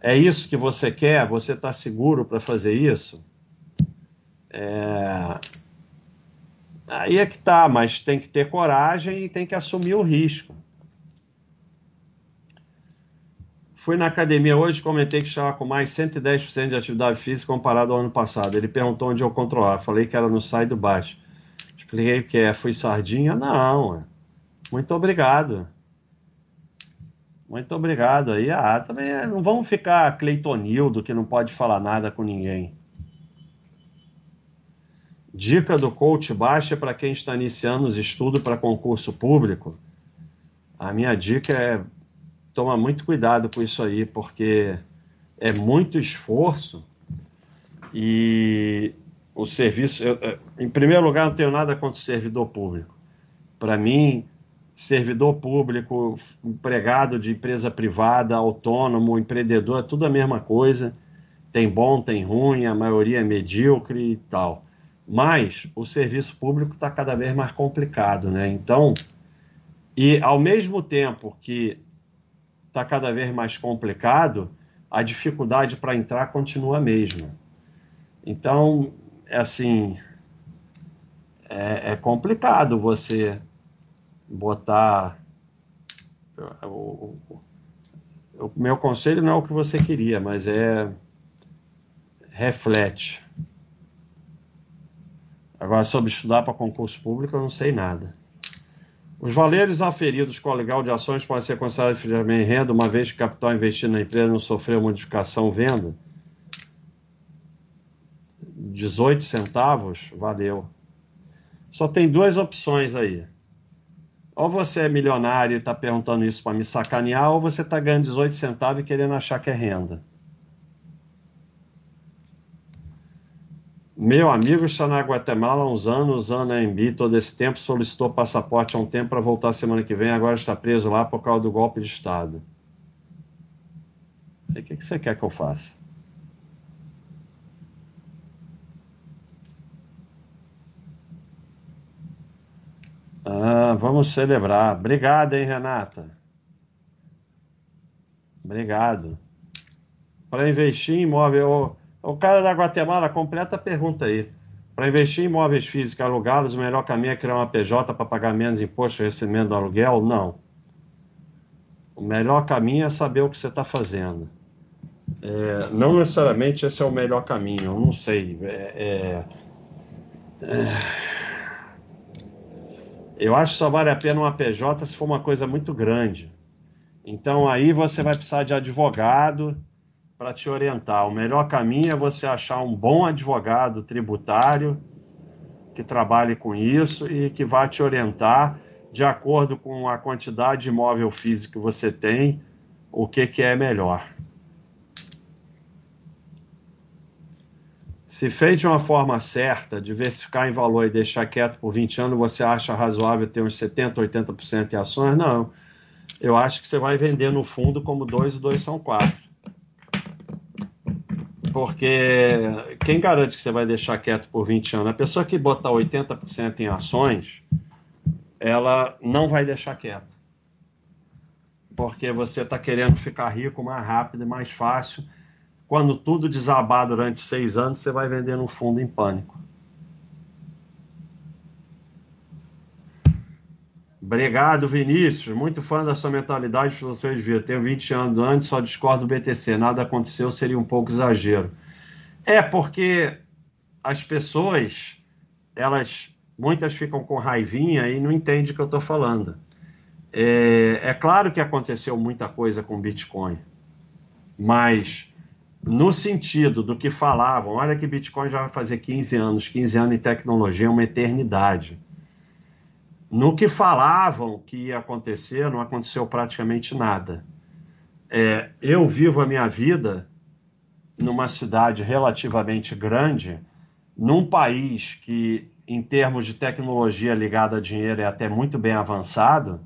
É isso que você quer? Você está seguro para fazer isso? É... Aí é que tá, mas tem que ter coragem e tem que assumir o risco. Fui na academia hoje, comentei que estava com mais 110% de atividade física comparado ao ano passado. Ele perguntou onde eu controlar. Falei que era no sai do baixo. Expliquei o que é. Fui sardinha? Não. Muito obrigado. Muito obrigado aí. Ah, também é, não vamos ficar Cleitonildo que não pode falar nada com ninguém. Dica do coach baixa para quem está iniciando os estudos para concurso público. A minha dica é tomar muito cuidado com isso aí, porque é muito esforço e o serviço. Eu, em primeiro lugar, não tenho nada contra o servidor público. Para mim, servidor público, empregado de empresa privada, autônomo, empreendedor, é tudo a mesma coisa. Tem bom, tem ruim, a maioria é medíocre e tal. Mas o serviço público está cada vez mais complicado, né? Então, e ao mesmo tempo que está cada vez mais complicado, a dificuldade para entrar continua a mesma. Então, é assim, é, é complicado você botar. O, o, o meu conselho não é o que você queria, mas é reflete. Agora, sobre estudar para concurso público, eu não sei nada. Os valores aferidos com o legal de ações podem ser considerados em renda, uma vez que o capital investido na empresa não sofreu modificação venda. 18 centavos, valeu. Só tem duas opções aí. Ou você é milionário e está perguntando isso para me sacanear, ou você está ganhando 18 centavos e querendo achar que é renda. Meu amigo está na Guatemala há uns anos, usando a AMB todo esse tempo, solicitou passaporte há um tempo para voltar semana que vem, agora está preso lá por causa do golpe de Estado. O que, que você quer que eu faça? Ah, vamos celebrar. Obrigado, hein, Renata? Obrigado. Para investir em imóvel, o cara da Guatemala completa a pergunta aí. Para investir em imóveis físicos alugá-los, o melhor caminho é criar uma PJ para pagar menos imposto recebimento do aluguel? Não. O melhor caminho é saber o que você está fazendo. É, não necessariamente esse é o melhor caminho, eu não sei. É, é, é, eu acho que só vale a pena uma PJ se for uma coisa muito grande. Então aí você vai precisar de advogado para te orientar. O melhor caminho é você achar um bom advogado tributário que trabalhe com isso e que vá te orientar de acordo com a quantidade de imóvel físico que você tem, o que, que é melhor. Se feito de uma forma certa, diversificar em valor e deixar quieto por 20 anos, você acha razoável ter uns 70%, 80% em ações? Não. Eu acho que você vai vender no fundo como 2 e 2 são 4. Porque quem garante que você vai deixar quieto por 20 anos? A pessoa que botar 80% em ações, ela não vai deixar quieto. Porque você está querendo ficar rico mais rápido e mais fácil. Quando tudo desabar durante seis anos, você vai vender no fundo em pânico. Obrigado, Vinícius. Muito fã da sua mentalidade filosofia de vida. Tenho 20 anos antes, só discordo do BTC. Nada aconteceu, seria um pouco exagero. É, porque as pessoas, elas, muitas ficam com raivinha e não entendem o que eu estou falando. É, é claro que aconteceu muita coisa com Bitcoin, mas no sentido do que falavam, olha que Bitcoin já vai fazer 15 anos, 15 anos em tecnologia é uma eternidade no que falavam que ia acontecer, não aconteceu praticamente nada. É, eu vivo a minha vida numa cidade relativamente grande, num país que, em termos de tecnologia ligada a dinheiro, é até muito bem avançado,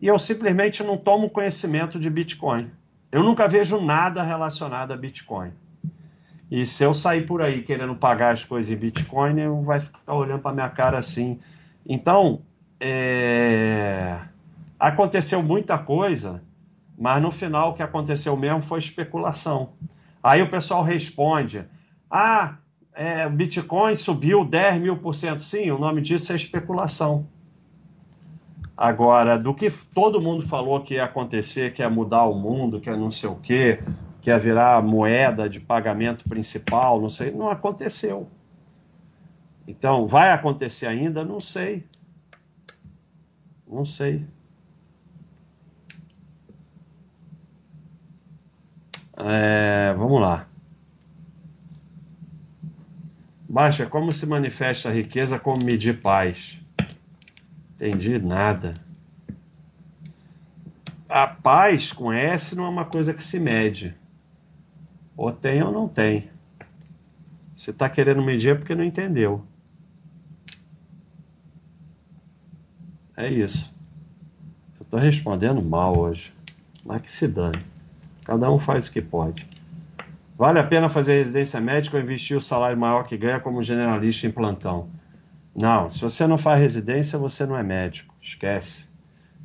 e eu simplesmente não tomo conhecimento de Bitcoin. Eu nunca vejo nada relacionado a Bitcoin. E se eu sair por aí querendo pagar as coisas em Bitcoin, eu vai ficar olhando para minha cara assim então, é... aconteceu muita coisa, mas no final o que aconteceu mesmo foi especulação. Aí o pessoal responde: ah, é, o Bitcoin subiu 10 mil por cento. Sim, o nome disso é especulação. Agora, do que todo mundo falou que ia acontecer, que ia mudar o mundo, que ia não sei o quê, que ia virar moeda de pagamento principal, não sei, não aconteceu. Então, vai acontecer ainda? Não sei. Não sei. É, vamos lá. Baixa, como se manifesta a riqueza como medir paz? Entendi nada. A paz com S não é uma coisa que se mede. Ou tem ou não tem. Você está querendo medir é porque não entendeu. É isso. Eu estou respondendo mal hoje. Mas que se dane. Cada um faz o que pode. Vale a pena fazer residência médica ou investir o salário maior que ganha como generalista em plantão? Não, se você não faz residência, você não é médico. Esquece.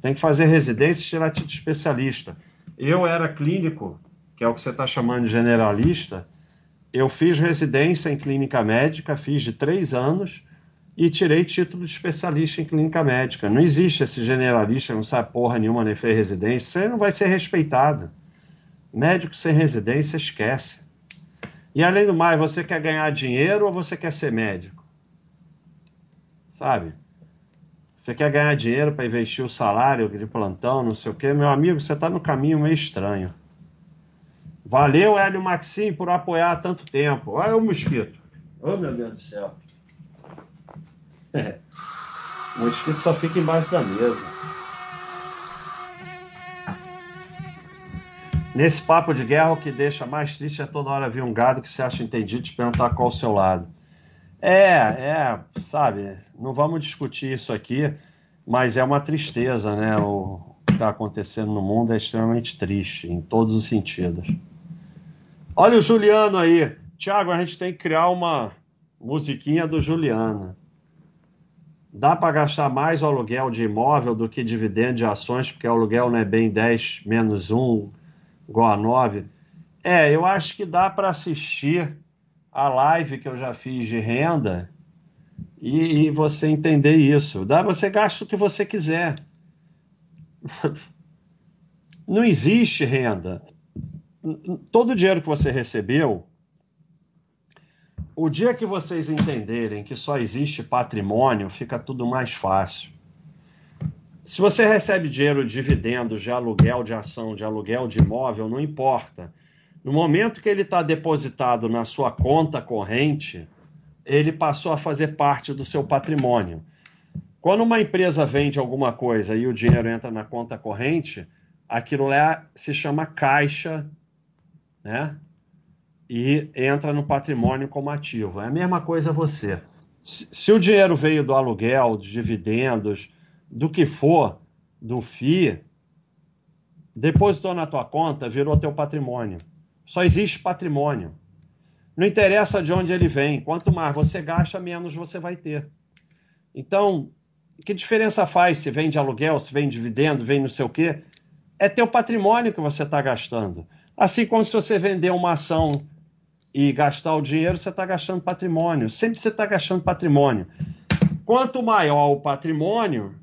Tem que fazer residência e tirar título especialista. Eu era clínico que é o que você está chamando de generalista, eu fiz residência em clínica médica, fiz de três anos e tirei título de especialista em clínica médica. Não existe esse generalista não sabe porra nenhuma nem fez residência, você não vai ser respeitado. Médico sem residência, esquece. E além do mais, você quer ganhar dinheiro ou você quer ser médico? Sabe? Você quer ganhar dinheiro para investir o salário de plantão, não sei o quê? Meu amigo, você está no caminho meio estranho. Valeu, Hélio Maxim, por apoiar tanto tempo. Olha o mosquito. Oh, meu Deus do céu. O mosquito só fica embaixo da mesa. Nesse papo de guerra, o que deixa mais triste é toda hora vir um gado que se acha entendido te perguntar qual o seu lado. É, é, sabe, não vamos discutir isso aqui, mas é uma tristeza, né? O que está acontecendo no mundo é extremamente triste, em todos os sentidos. Olha o Juliano aí. Tiago, a gente tem que criar uma musiquinha do Juliano. Dá para gastar mais o aluguel de imóvel do que dividendo de ações, porque o aluguel não é bem 10 menos 1 igual a 9. É, eu acho que dá para assistir a live que eu já fiz de renda e, e você entender isso. Dá, você gasta o que você quiser. Não existe renda. Todo o dinheiro que você recebeu, o dia que vocês entenderem que só existe patrimônio, fica tudo mais fácil. Se você recebe dinheiro de dividendos, de aluguel de ação, de aluguel de imóvel, não importa. No momento que ele está depositado na sua conta corrente, ele passou a fazer parte do seu patrimônio. Quando uma empresa vende alguma coisa e o dinheiro entra na conta corrente, aquilo lá se chama caixa, né? E entra no patrimônio como ativo. É a mesma coisa você. Se o dinheiro veio do aluguel, dos dividendos, do que for, do FII, depositou na tua conta, virou teu patrimônio. Só existe patrimônio. Não interessa de onde ele vem. Quanto mais você gasta, menos você vai ter. Então, que diferença faz se vem de aluguel, se vem de dividendo, vem não sei o quê? É teu patrimônio que você está gastando. Assim como se você vender uma ação e gastar o dinheiro, você está gastando patrimônio. Sempre você está gastando patrimônio. Quanto maior o patrimônio,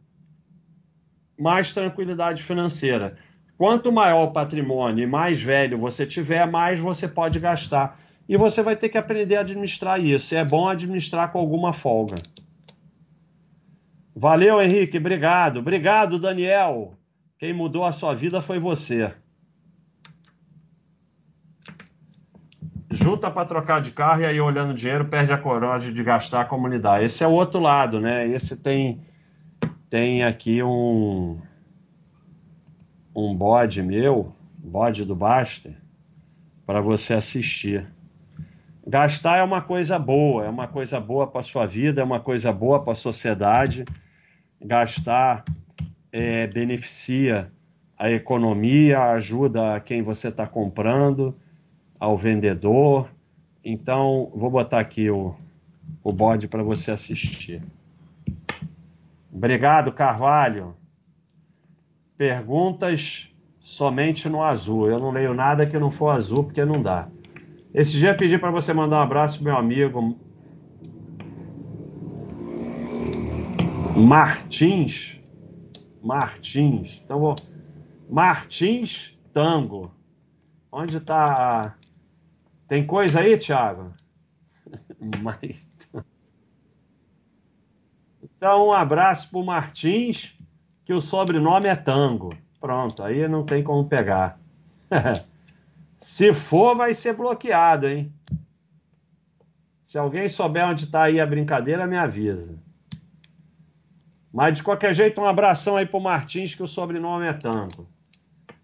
mais tranquilidade financeira. Quanto maior o patrimônio e mais velho você tiver, mais você pode gastar. E você vai ter que aprender a administrar isso. E é bom administrar com alguma folga. Valeu, Henrique. Obrigado. Obrigado, Daniel. Quem mudou a sua vida foi você. Junta para trocar de carro e aí olhando dinheiro perde a coragem de gastar como lidar. Esse é o outro lado, né? Esse tem tem aqui um um bode meu, bode do Baster, para você assistir. Gastar é uma coisa boa, é uma coisa boa para sua vida, é uma coisa boa para a sociedade. Gastar é, beneficia a economia, ajuda quem você está comprando, ao vendedor. Então, vou botar aqui o, o bode para você assistir. Obrigado, Carvalho. Perguntas somente no azul. Eu não leio nada que não for azul, porque não dá. Esse dia eu pedi para você mandar um abraço pro meu amigo Martins. Martins. Então vou. Martins Tango. Onde está? Tem coisa aí, Thiago? Mas... Então, um abraço para o Martins, que o sobrenome é Tango. Pronto, aí não tem como pegar. Se for, vai ser bloqueado, hein? Se alguém souber onde está aí a brincadeira, me avisa. Mas de qualquer jeito, um abração aí pro Martins, que o sobrenome é Tango.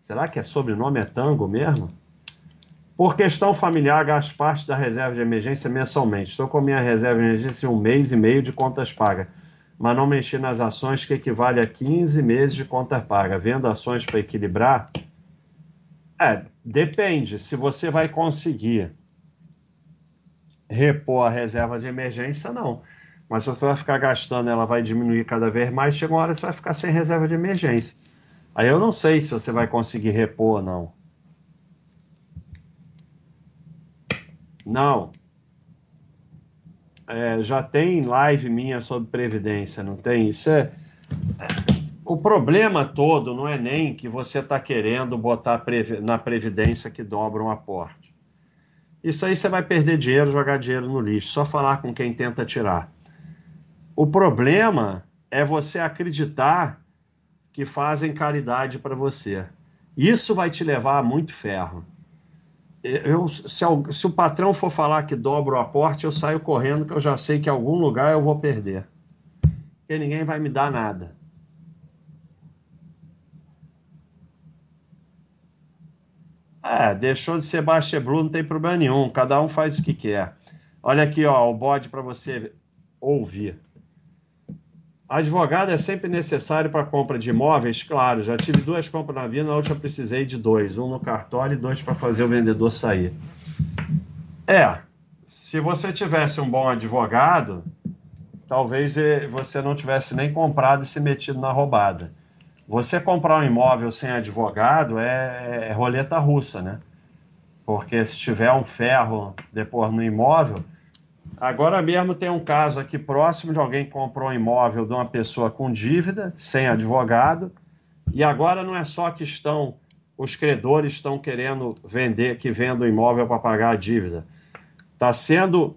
Será que é sobrenome é Tango mesmo? Por questão familiar, gasto parte da reserva de emergência mensalmente. Estou com minha reserva de emergência em um mês e meio de contas pagas mas não mexer nas ações, que equivale a 15 meses de conta paga. Vendo ações para equilibrar? É, depende. Se você vai conseguir repor a reserva de emergência, não. Mas se você vai ficar gastando, ela vai diminuir cada vez mais, chega uma hora que você vai ficar sem reserva de emergência. Aí eu não sei se você vai conseguir repor ou não. Não. É, já tem live minha sobre previdência, não tem? Isso é. O problema todo não é nem que você está querendo botar na previdência que dobra um aporte. Isso aí você vai perder dinheiro, jogar dinheiro no lixo, só falar com quem tenta tirar. O problema é você acreditar que fazem caridade para você. Isso vai te levar a muito ferro. Eu, se, se, o patrão for falar que dobra o aporte, eu saio correndo, que eu já sei que em algum lugar eu vou perder. Porque ninguém vai me dar nada. É, deixou de ser Baixa Blue, não tem problema nenhum. Cada um faz o que quer. Olha aqui, ó, o bode para você ouvir. Advogado é sempre necessário para compra de imóveis? Claro, já tive duas compras na vida, na última precisei de dois, um no cartório e dois para fazer o vendedor sair. É, se você tivesse um bom advogado, talvez eh, você não tivesse nem comprado e se metido na roubada. Você comprar um imóvel sem advogado é, é roleta russa, né? Porque se tiver um ferro depois no imóvel, Agora mesmo tem um caso aqui próximo de alguém que comprou um imóvel de uma pessoa com dívida, sem advogado, e agora não é só que estão os credores estão querendo vender, que venda o imóvel para pagar a dívida. Está sendo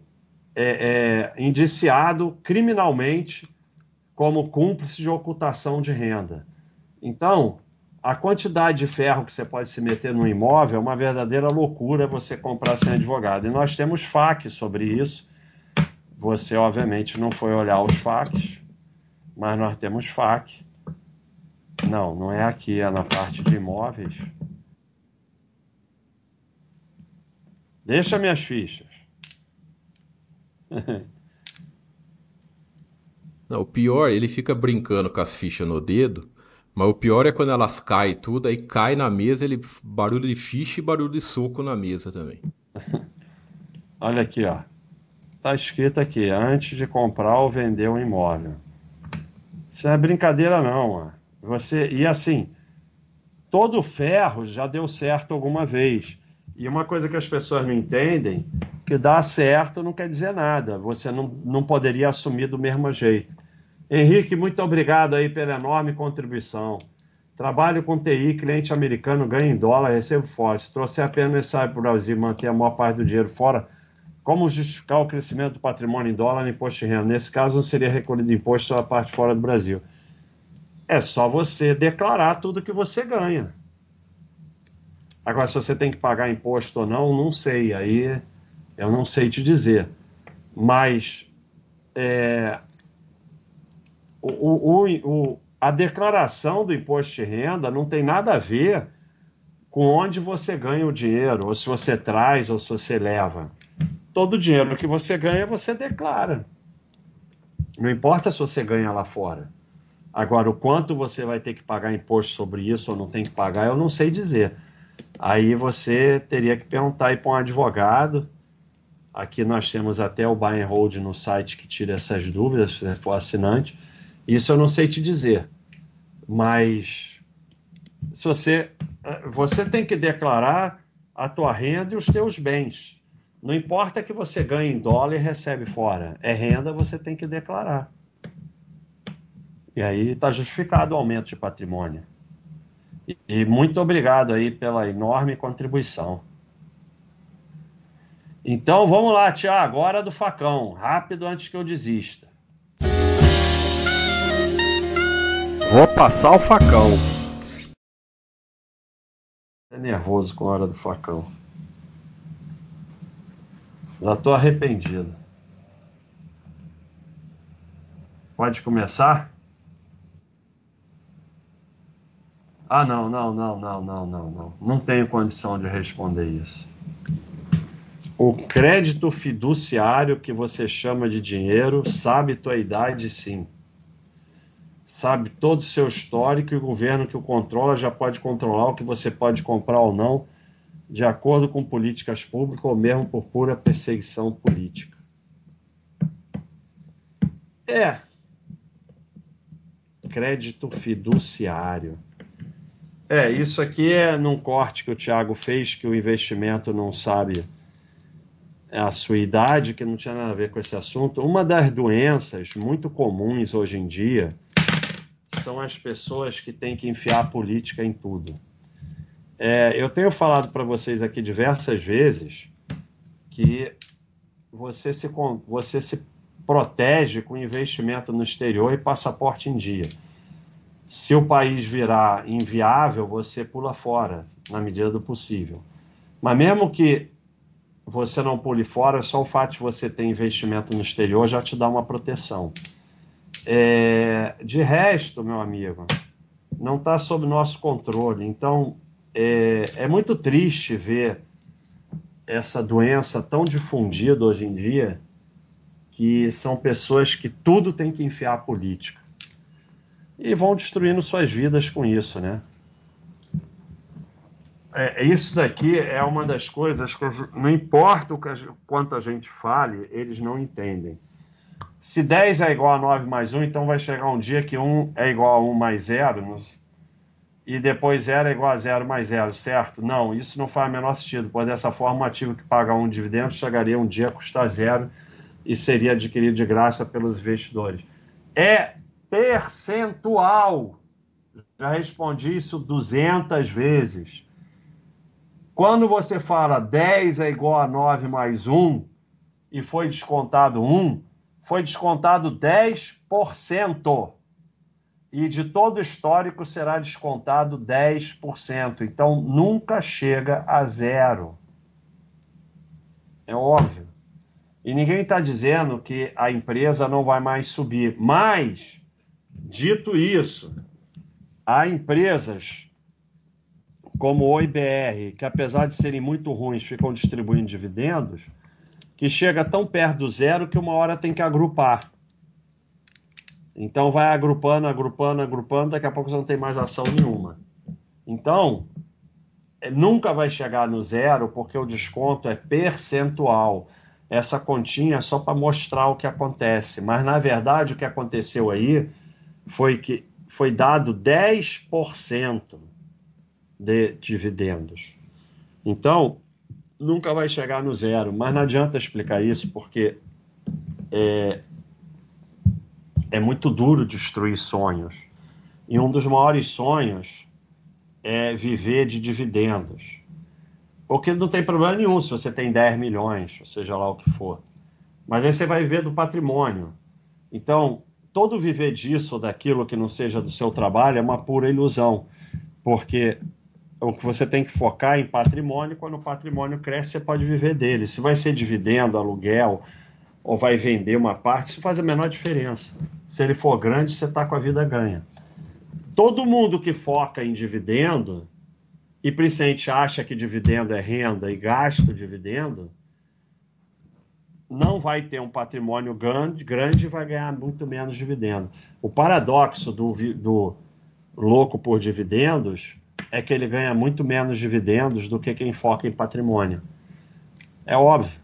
é, é, indiciado criminalmente como cúmplice de ocultação de renda. Então, a quantidade de ferro que você pode se meter no imóvel é uma verdadeira loucura você comprar sem advogado. E nós temos FAQ sobre isso você, obviamente, não foi olhar os FAQs, mas nós temos FAQ. Não, não é aqui, é na parte de imóveis. Deixa minhas fichas. Não, o pior, ele fica brincando com as fichas no dedo, mas o pior é quando elas caem tudo, aí cai na mesa, ele barulho de ficha e barulho de soco na mesa também. Olha aqui, ó está escrito aqui, antes de comprar ou vender um imóvel. Isso não é brincadeira não, mano. Você e assim, todo ferro já deu certo alguma vez. E uma coisa que as pessoas não entendem, que dar certo não quer dizer nada. Você não, não poderia assumir do mesmo jeito. Henrique, muito obrigado aí pela enorme contribuição. Trabalho com TI, cliente americano, ganha em dólar, recebo fora. Se trouxer apenas mensagem para o Brasil manter a maior parte do dinheiro fora, como justificar o crescimento do patrimônio em dólar no imposto de renda? Nesse caso, não seria recolhido imposto a parte fora do Brasil. É só você declarar tudo que você ganha. Agora, se você tem que pagar imposto ou não, não sei. Aí eu não sei te dizer. Mas é, o, o, o, a declaração do imposto de renda não tem nada a ver com onde você ganha o dinheiro, ou se você traz, ou se você leva todo o dinheiro que você ganha, você declara. Não importa se você ganha lá fora. Agora, o quanto você vai ter que pagar imposto sobre isso ou não tem que pagar, eu não sei dizer. Aí você teria que perguntar para um advogado. Aqui nós temos até o buy and hold no site que tira essas dúvidas, se você for assinante. Isso eu não sei te dizer. Mas se você você tem que declarar a tua renda e os teus bens. Não importa que você ganhe em dólar e recebe fora. É renda, você tem que declarar. E aí está justificado o aumento de patrimônio. E, e muito obrigado aí pela enorme contribuição. Então vamos lá, Tiago, agora do facão. Rápido antes que eu desista. Vou passar o facão. É nervoso com a hora do facão. Já estou arrependido. Pode começar? Ah, não, não, não, não, não, não, não. Não tenho condição de responder isso. O crédito fiduciário que você chama de dinheiro sabe tua idade, sim. Sabe todo o seu histórico e o governo que o controla já pode controlar o que você pode comprar ou não de acordo com políticas públicas ou mesmo por pura perseguição política. É. Crédito fiduciário. É, isso aqui é num corte que o Tiago fez, que o investimento não sabe. a sua idade, que não tinha nada a ver com esse assunto. Uma das doenças muito comuns hoje em dia são as pessoas que têm que enfiar a política em tudo. É, eu tenho falado para vocês aqui diversas vezes que você se, você se protege com investimento no exterior e passaporte em dia. Se o país virar inviável, você pula fora, na medida do possível. Mas mesmo que você não pule fora, só o fato de você ter investimento no exterior já te dá uma proteção. É, de resto, meu amigo, não está sob nosso controle. Então, é, é muito triste ver essa doença tão difundida hoje em dia, que são pessoas que tudo tem que enfiar a política. E vão destruindo suas vidas com isso, né? É, isso daqui é uma das coisas que não importa o que, quanto a gente fale, eles não entendem. Se 10 é igual a 9 mais 1, então vai chegar um dia que 1 é igual a 1 mais 0, e depois 0 é igual a 0 mais 0, certo? Não, isso não faz o menor sentido, pois dessa forma o ativo que paga um dividendo chegaria um dia a custar zero e seria adquirido de graça pelos investidores. É percentual. Já respondi isso 200 vezes. Quando você fala 10 é igual a 9 mais 1 e foi descontado 1, foi descontado 10%. E de todo histórico será descontado 10%. Então nunca chega a zero. É óbvio. E ninguém está dizendo que a empresa não vai mais subir. Mas, dito isso, há empresas como o IBR, que apesar de serem muito ruins, ficam distribuindo dividendos, que chega tão perto do zero que uma hora tem que agrupar. Então vai agrupando, agrupando, agrupando, daqui a pouco você não tem mais ação nenhuma. Então, é, nunca vai chegar no zero porque o desconto é percentual. Essa continha é só para mostrar o que acontece. Mas, na verdade, o que aconteceu aí foi que foi dado 10% de dividendos. Então, nunca vai chegar no zero, mas não adianta explicar isso porque é, é muito duro destruir sonhos. E um dos maiores sonhos é viver de dividendos. Porque não tem problema nenhum se você tem 10 milhões, seja lá o que for. Mas aí você vai viver do patrimônio. Então, todo viver disso ou daquilo que não seja do seu trabalho é uma pura ilusão. Porque o que você tem que focar em patrimônio. Quando o patrimônio cresce, você pode viver dele. Se vai ser dividendo, aluguel, ou vai vender uma parte, isso faz a menor diferença. Se ele for grande, você está com a vida ganha. Todo mundo que foca em dividendo, e principalmente acha que dividendo é renda e gasta o dividendo, não vai ter um patrimônio grande, grande e vai ganhar muito menos dividendo. O paradoxo do, do louco por dividendos é que ele ganha muito menos dividendos do que quem foca em patrimônio. É óbvio.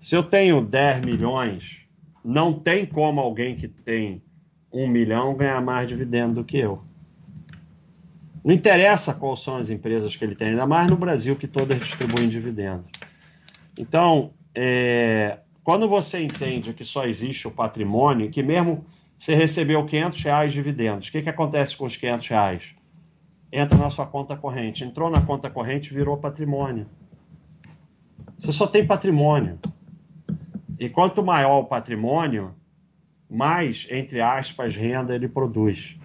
Se eu tenho 10 milhões, não tem como alguém que tem um milhão ganhar mais dividendo do que eu. Não interessa quais são as empresas que ele tem, ainda mais no Brasil, que todas distribuem dividendos. Então, é, quando você entende que só existe o patrimônio, que mesmo você recebeu 500 reais de dividendos, o que, que acontece com os 500 reais? entra na sua conta corrente. Entrou na conta corrente, virou patrimônio. Você só tem patrimônio. E quanto maior o patrimônio, mais, entre aspas, renda ele produz.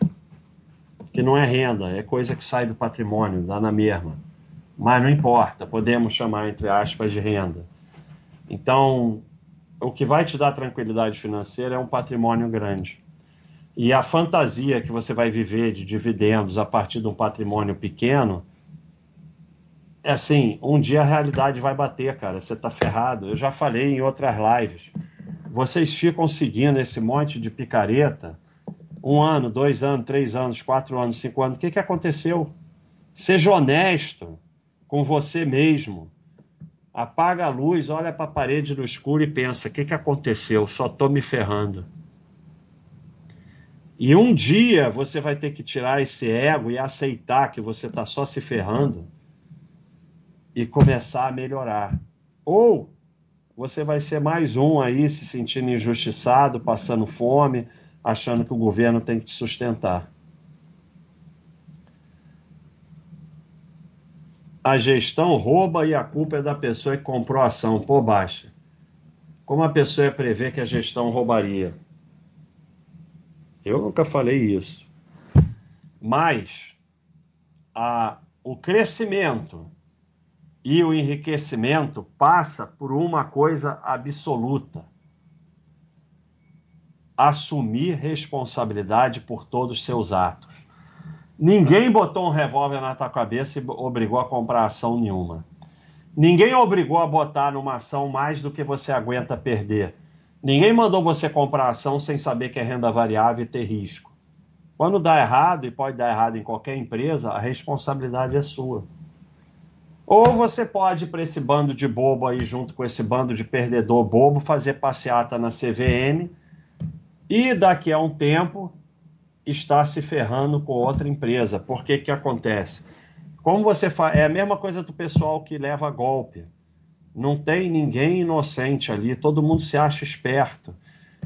Que não é renda, é coisa que sai do patrimônio, dá na mesma. Mas não importa, podemos chamar, entre aspas, de renda. Então, o que vai te dar tranquilidade financeira é um patrimônio grande. E a fantasia que você vai viver de dividendos a partir de um patrimônio pequeno, é assim, um dia a realidade vai bater, cara. Você tá ferrado. Eu já falei em outras lives. Vocês ficam seguindo esse monte de picareta um ano, dois anos, três anos, quatro anos, cinco anos. O que, que aconteceu? Seja honesto com você mesmo. Apaga a luz, olha para a parede no escuro e pensa: o que, que aconteceu? Só estou me ferrando. E um dia você vai ter que tirar esse ego e aceitar que você está só se ferrando e começar a melhorar. Ou você vai ser mais um aí se sentindo injustiçado, passando fome, achando que o governo tem que te sustentar. A gestão rouba e a culpa é da pessoa que comprou a ação. Pô, baixa. Como a pessoa ia prever que a gestão roubaria? Eu nunca falei isso. Mas a, o crescimento e o enriquecimento passa por uma coisa absoluta: assumir responsabilidade por todos os seus atos. Ninguém botou um revólver na tua cabeça e obrigou a comprar ação nenhuma. Ninguém obrigou a botar numa ação mais do que você aguenta perder. Ninguém mandou você comprar ação sem saber que é renda variável e ter risco. Quando dá errado, e pode dar errado em qualquer empresa, a responsabilidade é sua. Ou você pode, para esse bando de bobo aí, junto com esse bando de perdedor bobo, fazer passeata na CVM e daqui a um tempo está se ferrando com outra empresa. Por que que acontece? Como você faz, é a mesma coisa do pessoal que leva golpe. Não tem ninguém inocente ali, todo mundo se acha esperto.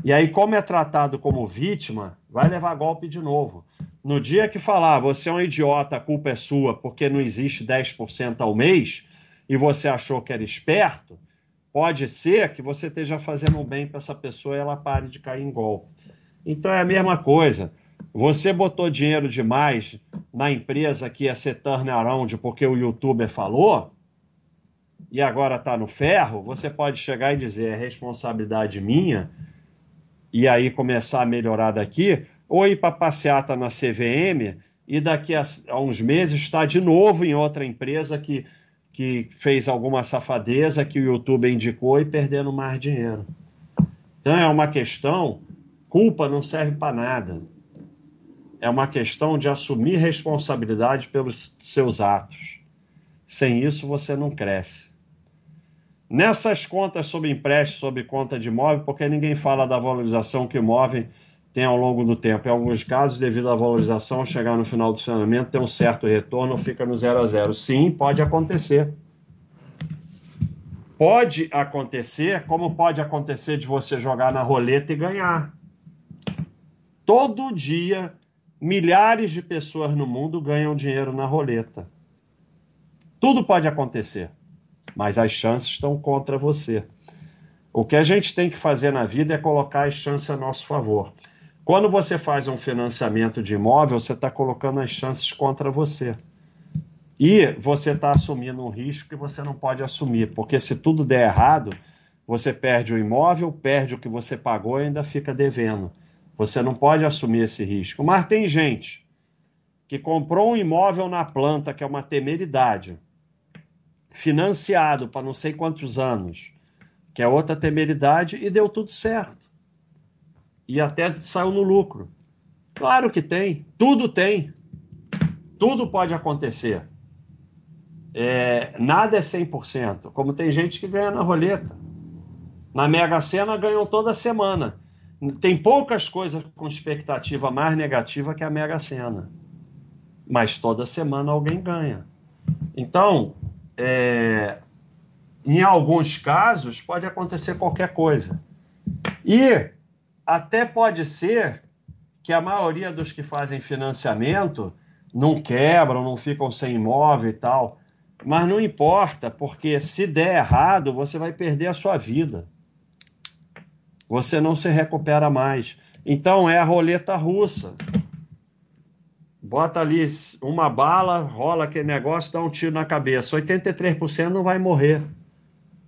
E aí, como é tratado como vítima, vai levar golpe de novo. No dia que falar, você é um idiota, a culpa é sua, porque não existe 10% ao mês, e você achou que era esperto, pode ser que você esteja fazendo bem para essa pessoa e ela pare de cair em golpe. Então é a mesma coisa. Você botou dinheiro demais na empresa que ia ser turnaround porque o youtuber falou, e agora está no ferro, você pode chegar e dizer: é responsabilidade minha, e aí começar a melhorar daqui, ou ir para passeata na CVM e daqui a, a uns meses estar de novo em outra empresa que, que fez alguma safadeza que o YouTube indicou e perdendo mais dinheiro. Então é uma questão, culpa não serve para nada é uma questão de assumir responsabilidade pelos seus atos. Sem isso, você não cresce. Nessas contas sobre empréstimo, sobre conta de imóvel, porque ninguém fala da valorização que o imóvel tem ao longo do tempo. Em alguns casos, devido à valorização, chegar no final do funcionamento, tem um certo retorno, fica no zero a zero. Sim, pode acontecer. Pode acontecer, como pode acontecer de você jogar na roleta e ganhar. Todo dia Milhares de pessoas no mundo ganham dinheiro na roleta. Tudo pode acontecer, mas as chances estão contra você. O que a gente tem que fazer na vida é colocar as chances a nosso favor. Quando você faz um financiamento de imóvel, você está colocando as chances contra você. E você está assumindo um risco que você não pode assumir, porque se tudo der errado, você perde o imóvel, perde o que você pagou e ainda fica devendo. Você não pode assumir esse risco. Mas tem gente que comprou um imóvel na planta, que é uma temeridade, financiado para não sei quantos anos, que é outra temeridade, e deu tudo certo. E até saiu no lucro. Claro que tem, tudo tem. Tudo pode acontecer. É, nada é 100%. Como tem gente que ganha na roleta. Na Mega Sena ganhou toda semana. Tem poucas coisas com expectativa mais negativa que a Mega Sena. Mas toda semana alguém ganha. Então, é, em alguns casos, pode acontecer qualquer coisa. E até pode ser que a maioria dos que fazem financiamento não quebram, não ficam sem imóvel e tal. Mas não importa, porque se der errado, você vai perder a sua vida você não se recupera mais. Então é a roleta russa. Bota ali uma bala, rola aquele negócio, dá um tiro na cabeça. 83% não vai morrer.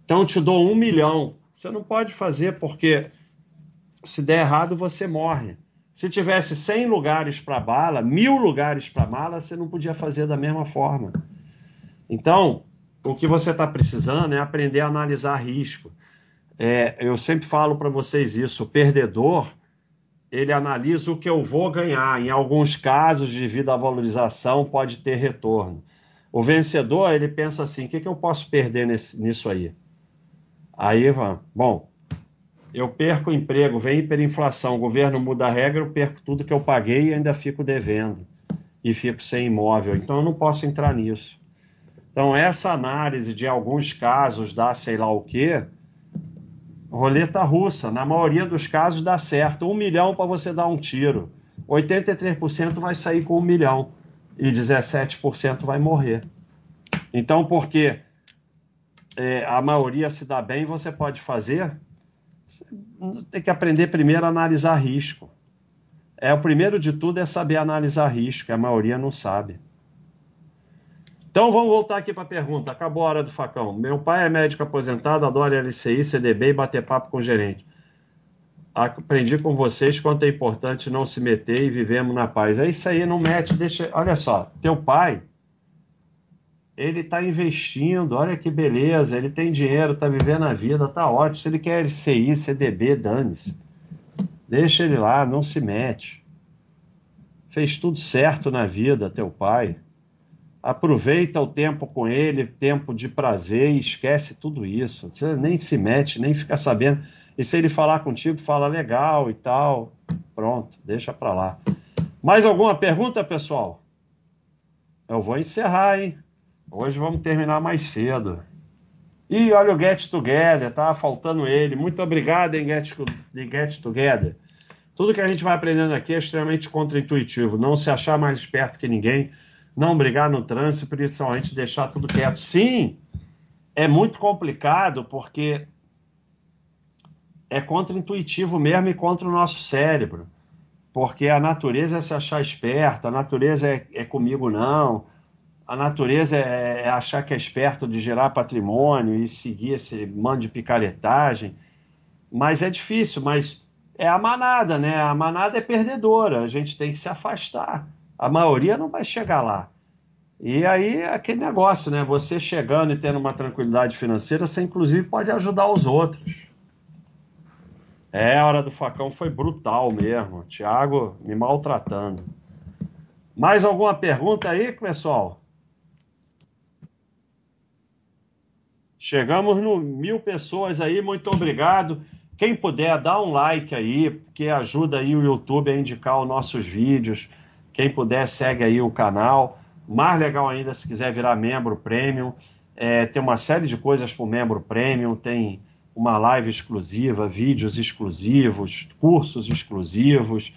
Então te dou um milhão. Você não pode fazer porque se der errado você morre. Se tivesse 100 lugares para bala, mil lugares para bala, você não podia fazer da mesma forma. Então, o que você está precisando é aprender a analisar risco é, eu sempre falo para vocês isso: o perdedor ele analisa o que eu vou ganhar. Em alguns casos, devido à valorização, pode ter retorno. O vencedor ele pensa assim: o que, que eu posso perder nesse, nisso aí? Aí, bom, eu perco o emprego, vem hiperinflação, o governo muda a regra, eu perco tudo que eu paguei e ainda fico devendo e fico sem imóvel. Então eu não posso entrar nisso. Então essa análise de alguns casos dá sei lá o quê, Roleta russa, na maioria dos casos dá certo. Um milhão para você dar um tiro. 83% vai sair com um milhão e 17% vai morrer. Então, porque é, a maioria se dá bem, você pode fazer. Você tem que aprender primeiro a analisar risco. É o primeiro de tudo é saber analisar risco, a maioria não sabe. Então vamos voltar aqui para a pergunta. Acabou a hora do facão. Meu pai é médico aposentado, adora LCI, CDB e bater papo com o gerente. Aprendi com vocês quanto é importante não se meter e vivemos na paz. É isso aí, não mete, deixa. Olha só, teu pai, ele está investindo, olha que beleza, ele tem dinheiro, está vivendo a vida, está ótimo. Se ele quer LCI, CDB, dane-se. Deixa ele lá, não se mete. Fez tudo certo na vida, teu pai aproveita o tempo com ele, tempo de prazer, esquece tudo isso. Você nem se mete, nem fica sabendo. E se ele falar contigo, fala legal e tal. Pronto, deixa para lá. Mais alguma pergunta, pessoal? Eu vou encerrar, hein? Hoje vamos terminar mais cedo. E olha o Get Together, tá faltando ele. Muito obrigado, hein, Get, Get Together. Tudo que a gente vai aprendendo aqui é extremamente contraintuitivo. Não se achar mais esperto que ninguém não brigar no trânsito, principalmente deixar tudo quieto. Sim, é muito complicado porque é contra-intuitivo mesmo e contra o nosso cérebro. Porque a natureza é se achar esperto, a natureza é, é comigo não, a natureza é, é, achar que é esperto de gerar patrimônio e seguir esse mando de picaretagem. Mas é difícil, mas é a manada, né? A manada é perdedora, a gente tem que se afastar. A maioria não vai chegar lá. E aí é aquele negócio, né? Você chegando e tendo uma tranquilidade financeira, você inclusive pode ajudar os outros. É, a hora do facão foi brutal mesmo. Tiago me maltratando. Mais alguma pergunta aí, pessoal? Chegamos no mil pessoas aí, muito obrigado. Quem puder, dá um like aí, porque ajuda aí o YouTube a indicar os nossos vídeos. Quem puder, segue aí o canal. Mais legal ainda, se quiser virar membro premium, é, tem uma série de coisas para o membro premium, tem uma live exclusiva, vídeos exclusivos, cursos exclusivos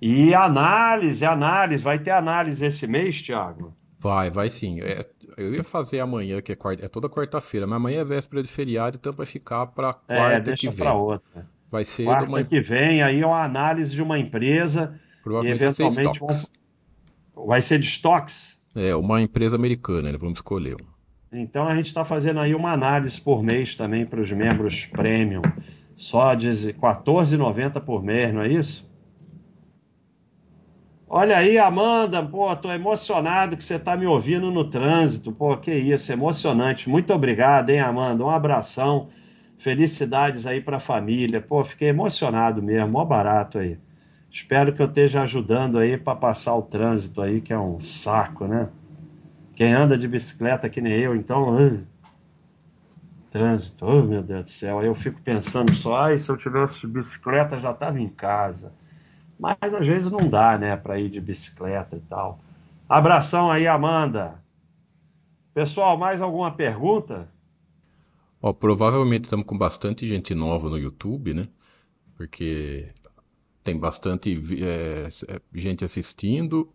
e análise, análise. Vai ter análise esse mês, Thiago? Vai, vai sim. É, eu ia fazer amanhã, que é, quarta, é toda quarta-feira, mas amanhã é véspera de feriado, então vai ficar para é, quarta é, deixa que vem. outra. Vai ser quarta uma... que vem, aí é uma análise de uma empresa Provavelmente e eventualmente vão Vai ser de stocks? É, uma empresa americana, né? vamos escolher. Então a gente está fazendo aí uma análise por mês também para os membros premium. Só de R$14,90 por mês, não é isso? Olha aí, Amanda, pô, tô emocionado que você está me ouvindo no trânsito. Pô, que isso, emocionante. Muito obrigado, hein, Amanda? Um abração. Felicidades aí para a família. Pô, fiquei emocionado mesmo, mó barato aí. Espero que eu esteja ajudando aí para passar o trânsito aí, que é um saco, né? Quem anda de bicicleta que nem eu, então. Uh, trânsito, oh meu Deus do céu. Aí eu fico pensando só, ai, se eu tivesse de bicicleta já estava em casa. Mas às vezes não dá, né, para ir de bicicleta e tal. Abração aí, Amanda. Pessoal, mais alguma pergunta? Ó, provavelmente estamos com bastante gente nova no YouTube, né? Porque tem bastante é, é, gente assistindo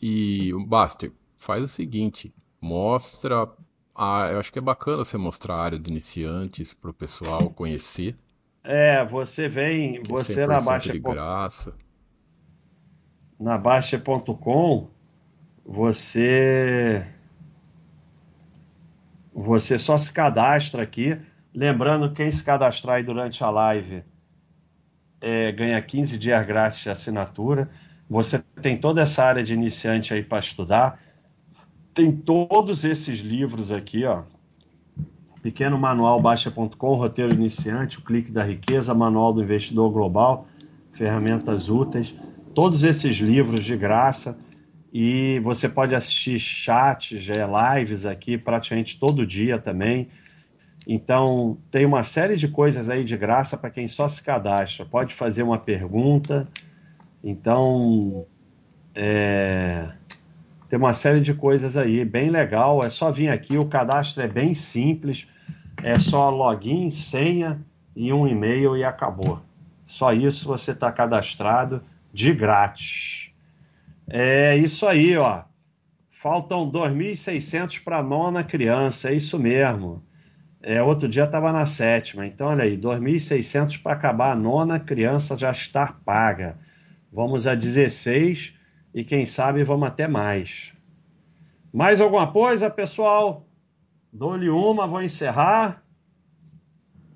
e o Baster faz o seguinte, mostra, a, eu acho que é bacana você mostrar a área de iniciantes para o pessoal conhecer. É, você vem, você na Baixa de graça. Na Baixa.com, você você só se cadastra aqui, lembrando quem se cadastrar aí durante a live é, ganha 15 dias grátis de assinatura. Você tem toda essa área de iniciante aí para estudar. Tem todos esses livros aqui, ó. Pequeno Manual Baixa.com, Roteiro Iniciante, O Clique da Riqueza, Manual do Investidor Global, Ferramentas Úteis. Todos esses livros de graça. E você pode assistir chats, lives aqui praticamente todo dia também. Então, tem uma série de coisas aí de graça para quem só se cadastra. Pode fazer uma pergunta. Então, é... tem uma série de coisas aí, bem legal. É só vir aqui, o cadastro é bem simples. É só login, senha e um e-mail e acabou. Só isso você está cadastrado de grátis. É isso aí, ó. Faltam 2.600 para a nona criança, é isso mesmo. É, outro dia estava na sétima, então olha aí, 2.600 para acabar a nona criança já estar paga. Vamos a 16 e quem sabe vamos até mais. Mais alguma coisa, pessoal? Dou-lhe uma, vou encerrar.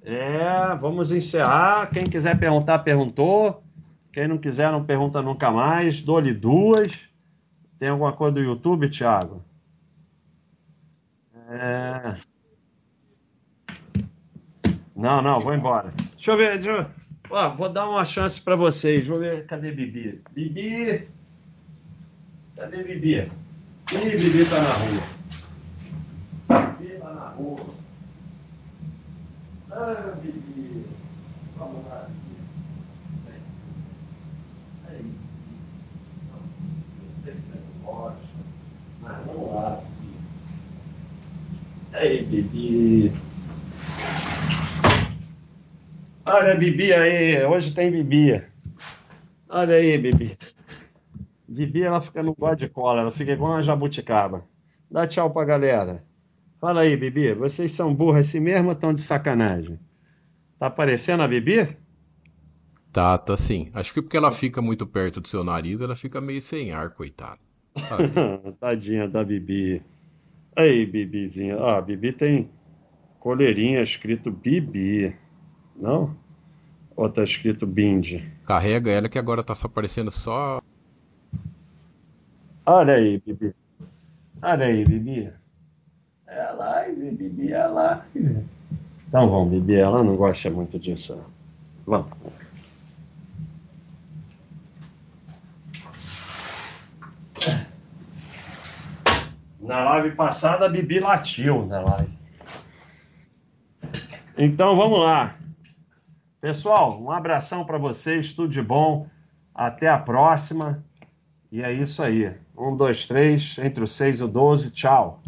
É, vamos encerrar. Quem quiser perguntar, perguntou. Quem não quiser, não pergunta nunca mais. Dou-lhe duas. Tem alguma coisa do YouTube, Thiago? É... Não, não, vou embora. Deixa eu ver. Deixa eu... Ó, vou dar uma chance para vocês. Vou ver. Cadê Bibi? Bibi. Cadê Bibi? Ih, Bibi tá na rua. Bibi tá na rua. Ah, Bibi. Vamos lá. Vamos lá. Aí, Bibi. Olha a Bibi aí, hoje tem Bibi. Olha aí, Bibi. Bibi, ela fica no guarda de cola, ela fica igual uma jabuticaba. Dá tchau pra galera. Fala aí, Bibi, vocês são burros assim mesmo ou estão de sacanagem? Tá aparecendo a Bibi? Tá, tá sim. Acho que porque ela fica muito perto do seu nariz, ela fica meio sem ar, coitada. Tadinha da Bibi. Aí, Bibizinha. Ah, a Bibi tem coleirinha escrito Bibi. Não? Ou tá escrito Bind? Carrega ela que agora tá só aparecendo só. Olha aí, Bibi. Olha aí, Bibi. É live, Bibi, é live. Então vamos, Bibi, ela não gosta muito disso. Vamos. Na live passada, a Bibi latiu na live. Então vamos lá. Pessoal, um abração para vocês, tudo de bom. Até a próxima. E é isso aí. Um, dois, três, entre o seis e o doze. Tchau.